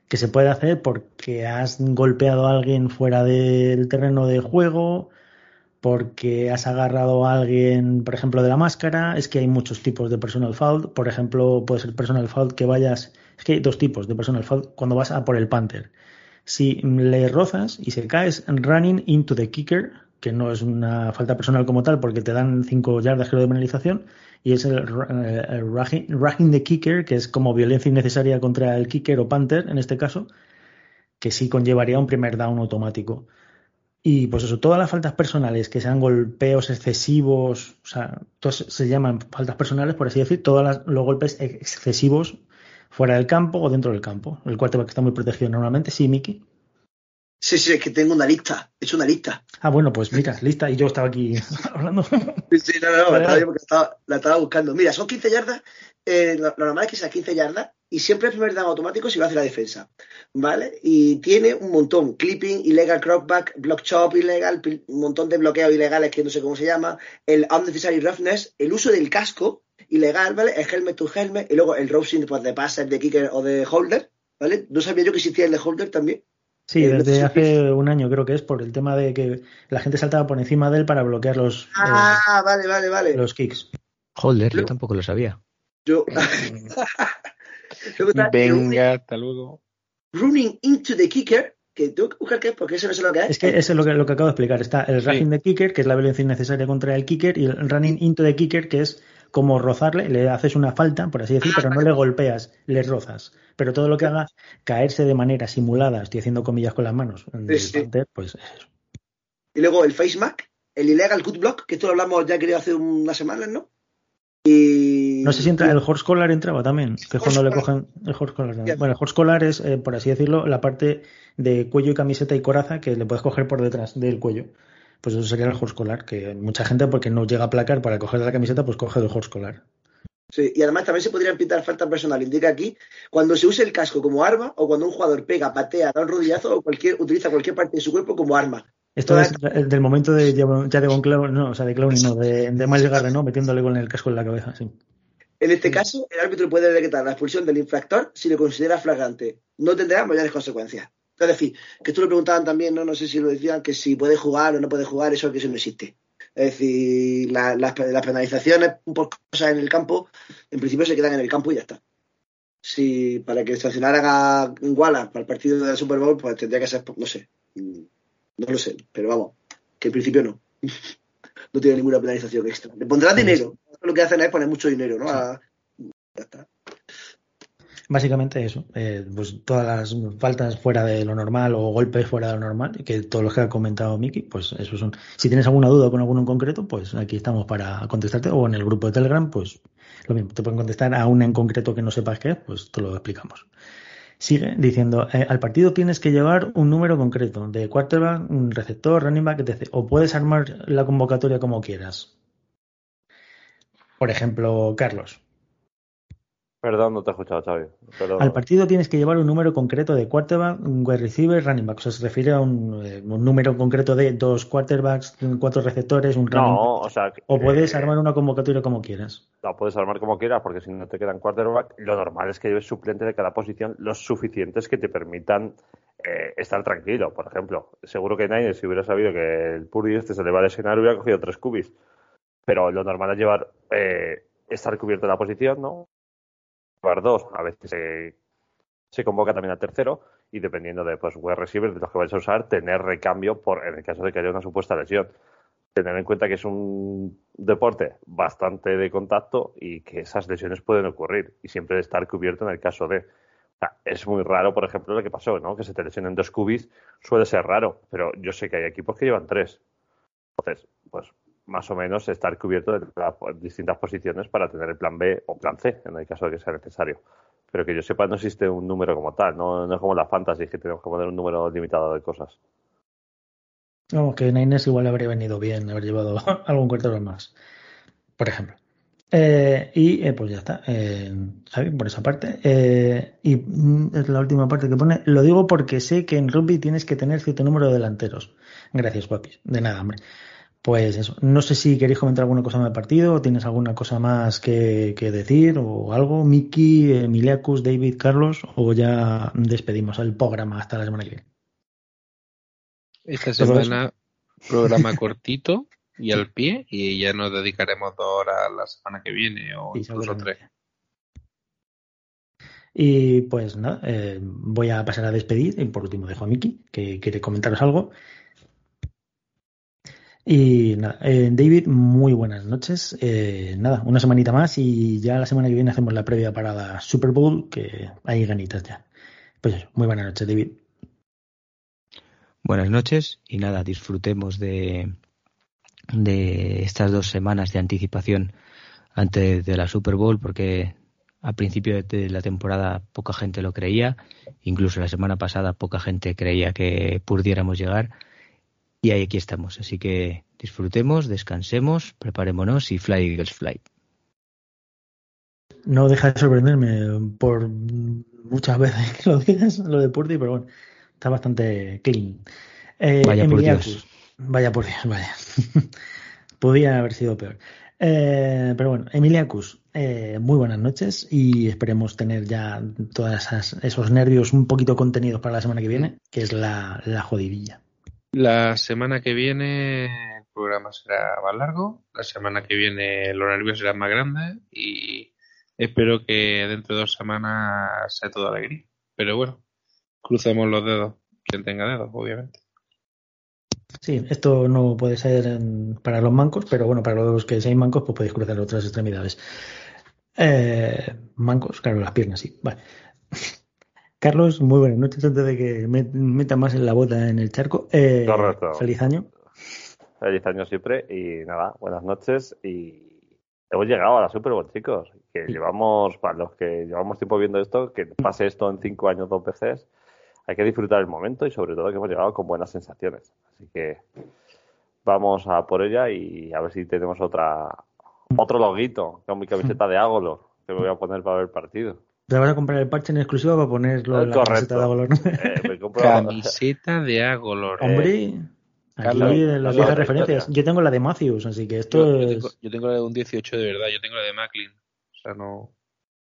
que se puede hacer porque has golpeado a alguien fuera del terreno de juego, porque has agarrado a alguien, por ejemplo, de la máscara. Es que hay muchos tipos de personal foul. Por ejemplo, puede ser personal foul que vayas. Es que hay dos tipos de personal foul cuando vas a por el Panther. Si le rozas y se caes running into the kicker, que no es una falta personal como tal porque te dan cinco yardas creo de penalización, y es el, el the Kicker, que es como violencia innecesaria contra el Kicker o Panther, en este caso, que sí conllevaría un primer down automático. Y pues eso, todas las faltas personales que sean golpeos excesivos, o sea, todas se llaman faltas personales, por así decir, todos los golpes excesivos fuera del campo o dentro del campo. El que está muy protegido normalmente, sí, Miki. Sí, sí, es que tengo una lista, he hecho una lista. Ah, bueno, pues mira, lista, y yo estaba aquí hablando. Sí, no, no, no, la, estaba, la estaba buscando. Mira, son 15 yardas, eh, lo, normal es que sea 15 yardas, y siempre el primer down automático si lo hace la defensa, ¿vale? Y tiene un montón, clipping, illegal cropback, block chop ilegal, un montón de bloqueos ilegales que no sé cómo se llama, el unnecessary roughness, el uso del casco ilegal, ¿vale? El helmet to helmet, y luego el roping pues, de passer, de kicker o de holder, ¿vale? No sabía yo que existía el de holder también. Sí, desde hace un año creo que es por el tema de que la gente saltaba por encima de él para bloquear los, ah, eh, vale, vale, vale. los kicks. Holder, yo tampoco lo sabía. Yo. Venga, hasta luego. Running into the kicker, que tengo que buscar qué es, porque eso no sé lo que es. Es que eso es lo que, lo que acabo de explicar. Está el rushing de kicker, que es la violencia innecesaria contra el kicker, y el running into the kicker, que es como rozarle, le haces una falta, por así decir, pero no le golpeas, le rozas. Pero todo lo que haga caerse de manera simulada, estoy haciendo comillas con las manos, pues es eso. Y luego el face mac, el illegal cut block, que esto lo hablamos ya creo hace unas semanas, ¿no? Y... No sé si entra, el horse collar entraba también, que es cuando le cogen el horse collar. Bueno, el horse collar es, eh, por así decirlo, la parte de cuello y camiseta y coraza que le puedes coger por detrás del cuello pues eso sería el horse collar, que mucha gente porque no llega a placar para coger la camiseta, pues coge el horse collar. Sí, y además también se podrían pintar falta personal. Indica aquí cuando se use el casco como arma o cuando un jugador pega, patea, da un rodillazo o cualquier, utiliza cualquier parte de su cuerpo como arma. Esto es del momento de ya de Clown, no, o sea, de Clowney, no, de, de Miles ¿no? Metiéndole con el casco en la cabeza, sí. En este caso, el árbitro puede decretar la expulsión del infractor si lo considera flagrante. No tendrá mayores consecuencias. Es decir, que tú le preguntaban también, ¿no? no sé si lo decían, que si puede jugar o no puede jugar, eso que eso no existe. Es decir, las penalizaciones por cosas en el campo, en principio se quedan en el campo y ya está. Si para que sancionaran a Wallace para el partido del Super Bowl, pues tendría que ser, no sé, no lo sé, pero vamos, que en principio no. no tiene ninguna penalización extra. Le pondrán dinero. Lo que hacen es poner mucho dinero, ¿no? ya está. Básicamente eso, eh, pues todas las faltas fuera de lo normal o golpes fuera de lo normal, que todos los que ha comentado Miki, pues eso son. Si tienes alguna duda con alguno en concreto, pues aquí estamos para contestarte, o en el grupo de Telegram, pues lo mismo, te pueden contestar a una en concreto que no sepas qué es, pues te lo explicamos. Sigue diciendo, eh, al partido tienes que llevar un número concreto de quarterback, un receptor, running back, etc. O puedes armar la convocatoria como quieras. Por ejemplo, Carlos, Perdón, no te he escuchado, Xavi. Al partido tienes que llevar un número concreto de quarterback, wide receiver, running back. O sea, se refiere a un, eh, número concreto de dos quarterbacks, cuatro receptores, un running no, o sea... o puedes armar una convocatoria como quieras. No, puedes armar como quieras, porque si no te quedan quarterback, lo normal es que lleves suplente de cada posición los suficientes que te permitan eh, estar tranquilo. Por ejemplo, seguro que nadie, si hubiera sabido que el Purdy este se le va a lesionar, hubiera cogido tres cubis. Pero lo normal es llevar... Eh, estar cubierto en la posición, ¿no? Dos, a veces se, convoca también al tercero y dependiendo de pues web receiver de los que vais a usar, tener recambio por en el caso de que haya una supuesta lesión. Tener en cuenta que es un deporte bastante de contacto y que esas lesiones pueden ocurrir y siempre estar cubierto en el caso de. es muy raro, por ejemplo, lo que pasó, ¿no? Que se te lesionen dos cubis suele ser raro, pero yo sé que hay equipos que llevan tres. Entonces, pues más o menos estar cubierto de las distintas posiciones para tener el plan B o plan C en el caso de que sea necesario. Pero que yo sepa, no existe un número como tal, no, es como la fantasy que tenemos que poner un número limitado de cosas. No, que Niners igual habría venido bien haber llevado algún cuarto más, por ejemplo. Eh, y eh, pues ya está, eh, por esa parte. Eh, y mm, es la última parte que pone. Lo digo porque sé que en rugby tienes que tener cierto número de delanteros. Gracias, papis. De nada, hombre. Pues eso, no sé si queréis comentar alguna cosa más del partido, o tienes alguna cosa más que, decir o algo, Miki, Emiliacus, David, Carlos, o ya despedimos el programa hasta la semana que viene. Esta semana programa cortito y al pie y ya nos dedicaremos dos horas la semana que viene o incluso tres. Y pues nada, eh, voy a pasar a despedir y por último dejo a Miki que quiere comentaros algo. Y nada, eh, David, muy buenas noches. Eh, nada, una semanita más y ya la semana que viene hacemos la previa para la Super Bowl, que hay ganitas ya. Pues eso, muy buenas noches, David. Buenas noches y nada, disfrutemos de, de estas dos semanas de anticipación antes de la Super Bowl, porque al principio de la temporada poca gente lo creía, incluso la semana pasada poca gente creía que pudiéramos llegar y ahí aquí estamos. Así que disfrutemos, descansemos, preparémonos y fly Eagles fly. No deja de sorprenderme por muchas veces que lo digas, lo de Purdy, pero bueno, está bastante clean. Eh, vaya por Dios. Vaya por Dios, vaya. Podía haber sido peor. Eh, pero bueno, Emiliacus, eh, muy buenas noches y esperemos tener ya todos esos nervios un poquito contenidos para la semana que viene, que es la, la jodidilla. La semana que viene el programa será más largo, la semana que viene los nervios serán más grandes y espero que dentro de dos semanas sea todo alegría. Pero bueno, crucemos los dedos, quien tenga dedos, obviamente. Sí, esto no puede ser para los mancos, pero bueno, para los que sean mancos, pues podéis cruzar otras extremidades. Eh, mancos, claro, las piernas, sí. Vale. Carlos, muy buenas noches antes de que me meta más en la bota en el charco. Eh, Feliz año. Feliz año siempre y nada, buenas noches y hemos llegado a la Super Bowl, chicos. Que llevamos, para los que llevamos tiempo viendo esto, que pase esto en cinco años dos veces, hay que disfrutar el momento y sobre todo que hemos llegado con buenas sensaciones. Así que vamos a por ella y a ver si tenemos otra otro loguito con mi camiseta de Agolor que me voy a poner para ver el partido. Te vas a comprar el parche en exclusiva para ponerlo en la camiseta de Agolor. Eh, camiseta de Agolor. Hombre, aquí las viejas referencias. Yo tengo la de Matthews, así que esto yo, es... tengo, yo tengo la de un 18 de verdad, yo tengo la de Macklin. O sea, no...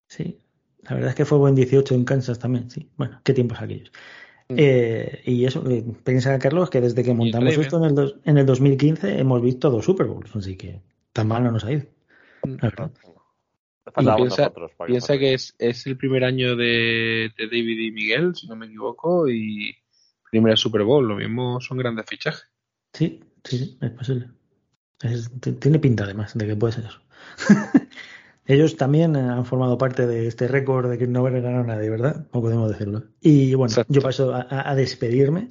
Sí, la verdad es que fue buen 18 en Kansas también, sí. Bueno, qué tiempos aquellos. Mm. Eh, y eso, eh, piensa Carlos que desde que montamos esto en el, en el 2015 hemos visto dos Super Bowls, así que tan mal no nos ha ido. Mm. La verdad. Piensa, piensa que es, es, el primer año de, de, David y Miguel, si no me equivoco, y primera Super Bowl, lo mismo son grandes fichajes. Sí, sí, es posible. Es, tiene pinta además de que puede ser eso. Ellos también han formado parte de este récord de que no haber ganado nadie, ¿verdad? No podemos decirlo. Y bueno, yo paso a, despedirme,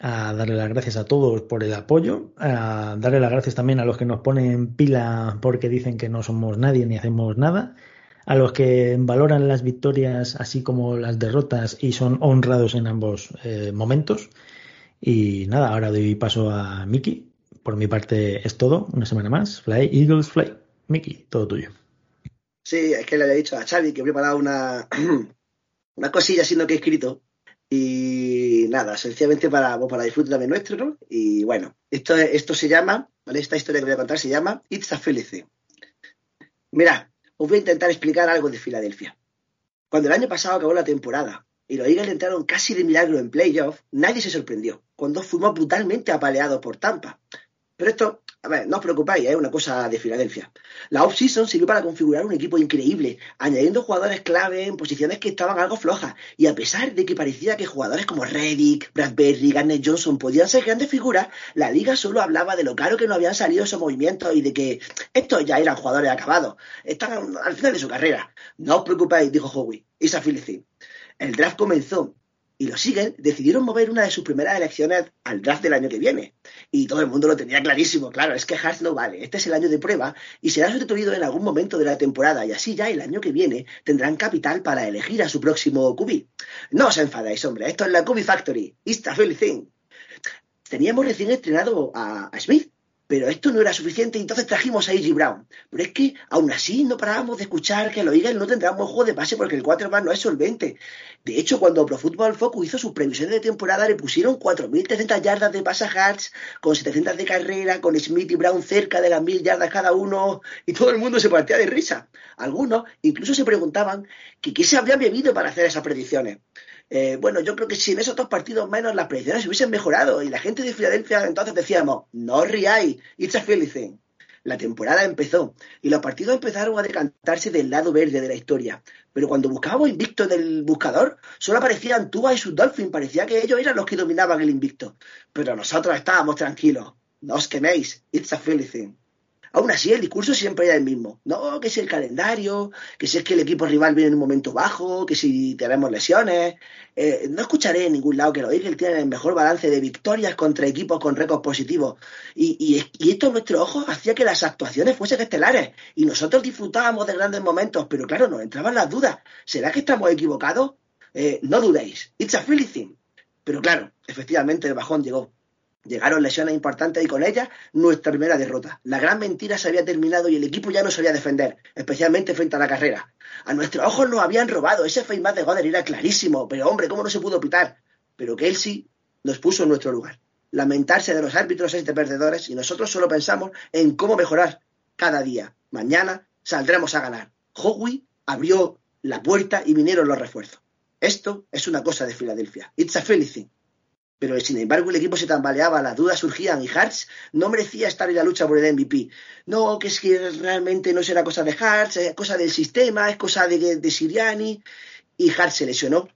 a darle las gracias a todos por el apoyo, a darle las gracias también a los que nos ponen pila porque dicen que no somos nadie ni hacemos nada, a los que valoran las victorias así como las derrotas y son honrados en ambos eh, momentos. Y nada, ahora doy paso a Miki. Por mi parte es todo, una semana más. Fly, Eagles, Fly. Miki, todo tuyo. Sí, es que le había dicho a Xavi que he preparado una, una cosilla siendo que he escrito. Y nada, sencillamente para, pues, para disfrute también nuestro. Y bueno, esto, esto se llama, ¿vale? Esta historia que voy a contar se llama It's a Felicity. Mirad, os voy a intentar explicar algo de Filadelfia. Cuando el año pasado acabó la temporada y los Eagles entraron casi de milagro en playoff, nadie se sorprendió cuando fuimos brutalmente apaleados por Tampa. Pero esto a ver, no os preocupéis, es una cosa de Filadelfia. La off-season sirvió para configurar un equipo increíble, añadiendo jugadores clave en posiciones que estaban algo flojas. Y a pesar de que parecía que jugadores como Reddick, Bradbury, Garnett Johnson podían ser grandes figuras, la liga solo hablaba de lo caro que no habían salido esos movimientos y de que estos ya eran jugadores acabados. Están al final de su carrera. No os preocupéis, dijo Howie. Isa Felicity. El draft comenzó y los Eagles decidieron mover una de sus primeras elecciones al draft del año que viene. Y todo el mundo lo tenía clarísimo, claro, es que Hart no vale, este es el año de prueba y será sustituido en algún momento de la temporada y así ya el año que viene tendrán capital para elegir a su próximo QB. No os enfadáis, hombre, esto es la QB Factory, it's a thing. Teníamos recién estrenado a Smith, pero esto no era suficiente y entonces trajimos a A.J. Brown. Pero es que aún así no parábamos de escuchar que los Eagles no tendrán buen juego de pase porque el quarterback no es solvente. De hecho, cuando Pro Football Focus hizo sus previsiones de temporada, le pusieron 4.300 yardas de pase con 700 de carrera, con Smith y Brown cerca de las 1.000 yardas cada uno, y todo el mundo se partía de risa. Algunos incluso se preguntaban qué se habría bebido para hacer esas predicciones. Eh, bueno, yo creo que si en esos dos partidos menos las predicciones hubiesen mejorado y la gente de Filadelfia entonces decíamos, no riáis, it's a thing. La temporada empezó y los partidos empezaron a decantarse del lado verde de la historia. Pero cuando buscábamos invicto del buscador, solo aparecían Tuba y sus Dolphins. Parecía que ellos eran los que dominaban el invicto. Pero nosotros estábamos tranquilos. No os queméis. It's a thing. Aún así, el discurso siempre era el mismo. No, que si el calendario, que si es que el equipo rival viene en un momento bajo, que si tenemos lesiones. Eh, no escucharé en ningún lado que los Eagles tienen el mejor balance de victorias contra equipos con récords positivos. Y, y, esto en nuestros ojos hacía que las actuaciones fuesen estelares. Y nosotros disfrutábamos de grandes momentos, pero claro, nos entraban las dudas. ¿Será que estamos equivocados? Eh, no dudéis. It's a feeling. Pero claro, efectivamente el bajón llegó. Llegaron lesiones importantes y con ellas nuestra primera derrota. La gran mentira se había terminado y el equipo ya no sabía defender, especialmente frente a la carrera. A nuestros ojos nos habían robado, ese face de Goder era clarísimo, pero hombre, ¿cómo no se pudo pitar? Pero Kelsey nos puso en nuestro lugar. Lamentarse de los árbitros es de perdedores y nosotros solo pensamos en cómo mejorar cada día. Mañana saldremos a ganar. Howie abrió la puerta y vinieron los refuerzos. Esto es una cosa de Filadelfia. It's a feeling. Pero sin embargo el equipo se tambaleaba, las dudas surgían y Hartz no merecía estar en la lucha por el MVP. No, que es que realmente no será cosa de Hartz, es cosa del sistema, es cosa de, de Siriani. Y Hartz se lesionó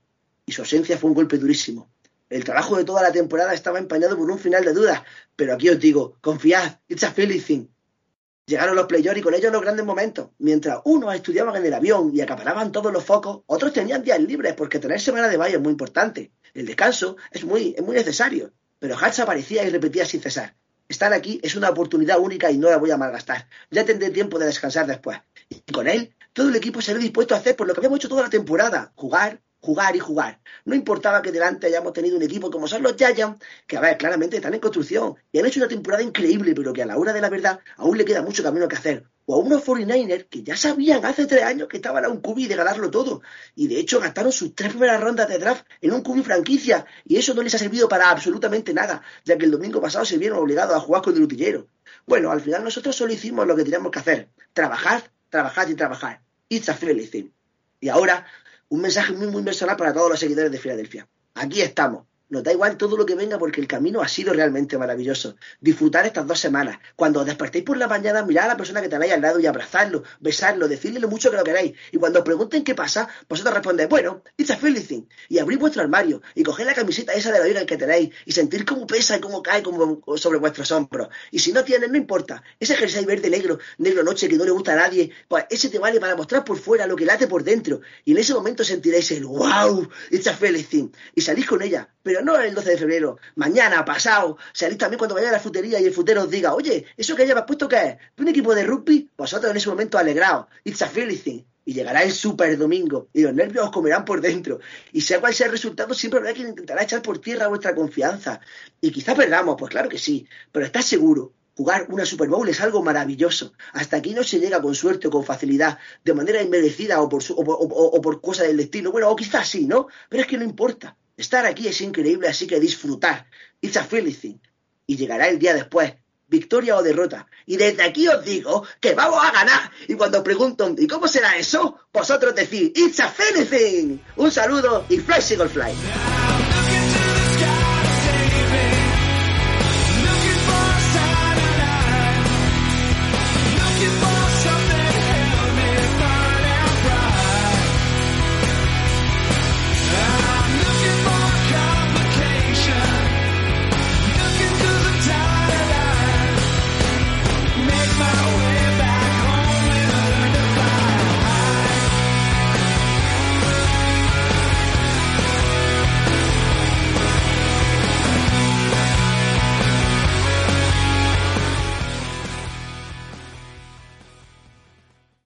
y su ausencia fue un golpe durísimo. El trabajo de toda la temporada estaba empañado por un final de dudas, pero aquí os digo, confiad, it's a feeling Llegaron los playoffs y con ellos los grandes momentos. Mientras unos estudiaban en el avión y acaparaban todos los focos, otros tenían días libres porque tener semana de baile es muy importante. El descanso es muy, es muy necesario. Pero Hatch aparecía y repetía sin cesar. Estar aquí es una oportunidad única y no la voy a malgastar. Ya tendré tiempo de descansar después. Y con él, todo el equipo se ve dispuesto a hacer por lo que habíamos hecho toda la temporada. Jugar, jugar y jugar. No importaba que delante hayamos tenido un equipo como son los Giants, que a ver, claramente están en construcción y han hecho una temporada increíble, pero que a la hora de la verdad aún le queda mucho camino que hacer. O a unos 49ers que ya sabían hace tres años que estaban a un cubi de ganarlo todo. Y de hecho gastaron sus tres primeras rondas de draft en un cubi franquicia. Y eso no les ha servido para absolutamente nada, ya que el domingo pasado se vieron obligados a jugar con el utillero. Bueno, al final nosotros solo hicimos lo que teníamos que hacer. Trabajar, trabajar y trabajar. It's a feeling. Y ahora un mensaje muy, muy personal para todos los seguidores de Filadelfia. Aquí estamos, nos da igual todo lo que venga porque el camino ha sido realmente maravilloso. Disfrutar estas dos semanas. Cuando os despertéis por la mañana, mirad a la persona que tenéis al lado y abrazarlo, besarlo, decirle lo mucho que lo queréis. Y cuando os pregunten qué pasa, vosotros respondéis, bueno, it's a feeling Y abrís vuestro armario y coged la camiseta esa de la vida que tenéis y sentir cómo pesa y cómo cae como sobre vuestros hombros. Y si no tienes, no importa. Ese jersey verde negro, negro noche que no le gusta a nadie, pues ese te vale para mostrar por fuera lo que late por dentro. Y en ese momento sentiréis el wow, it's a feeling Y salís con ella pero no el 12 de febrero, mañana, pasado, salís también cuando vayáis a la frutería y el frutero os diga, oye, ¿eso que llevas puesto qué es? ¿Un equipo de rugby? Vosotros en ese momento alegraos, it's a feeling. Y llegará el super domingo y los nervios os comerán por dentro. Y sea cual sea el resultado, siempre habrá quien intentará echar por tierra vuestra confianza. Y quizá perdamos, pues claro que sí, pero estás seguro Jugar una Super Bowl es algo maravilloso. Hasta aquí no se llega con suerte o con facilidad, de manera inmerecida o por, o por cosa del destino. Bueno, o quizás sí, ¿no? Pero es que no importa. Estar aquí es increíble, así que disfrutar. It's a feeling. Y llegará el día después, victoria o derrota. Y desde aquí os digo que vamos a ganar. Y cuando preguntan, ¿y cómo será eso? Vosotros decís, It's a feeling. Un saludo y Fly Single Fly.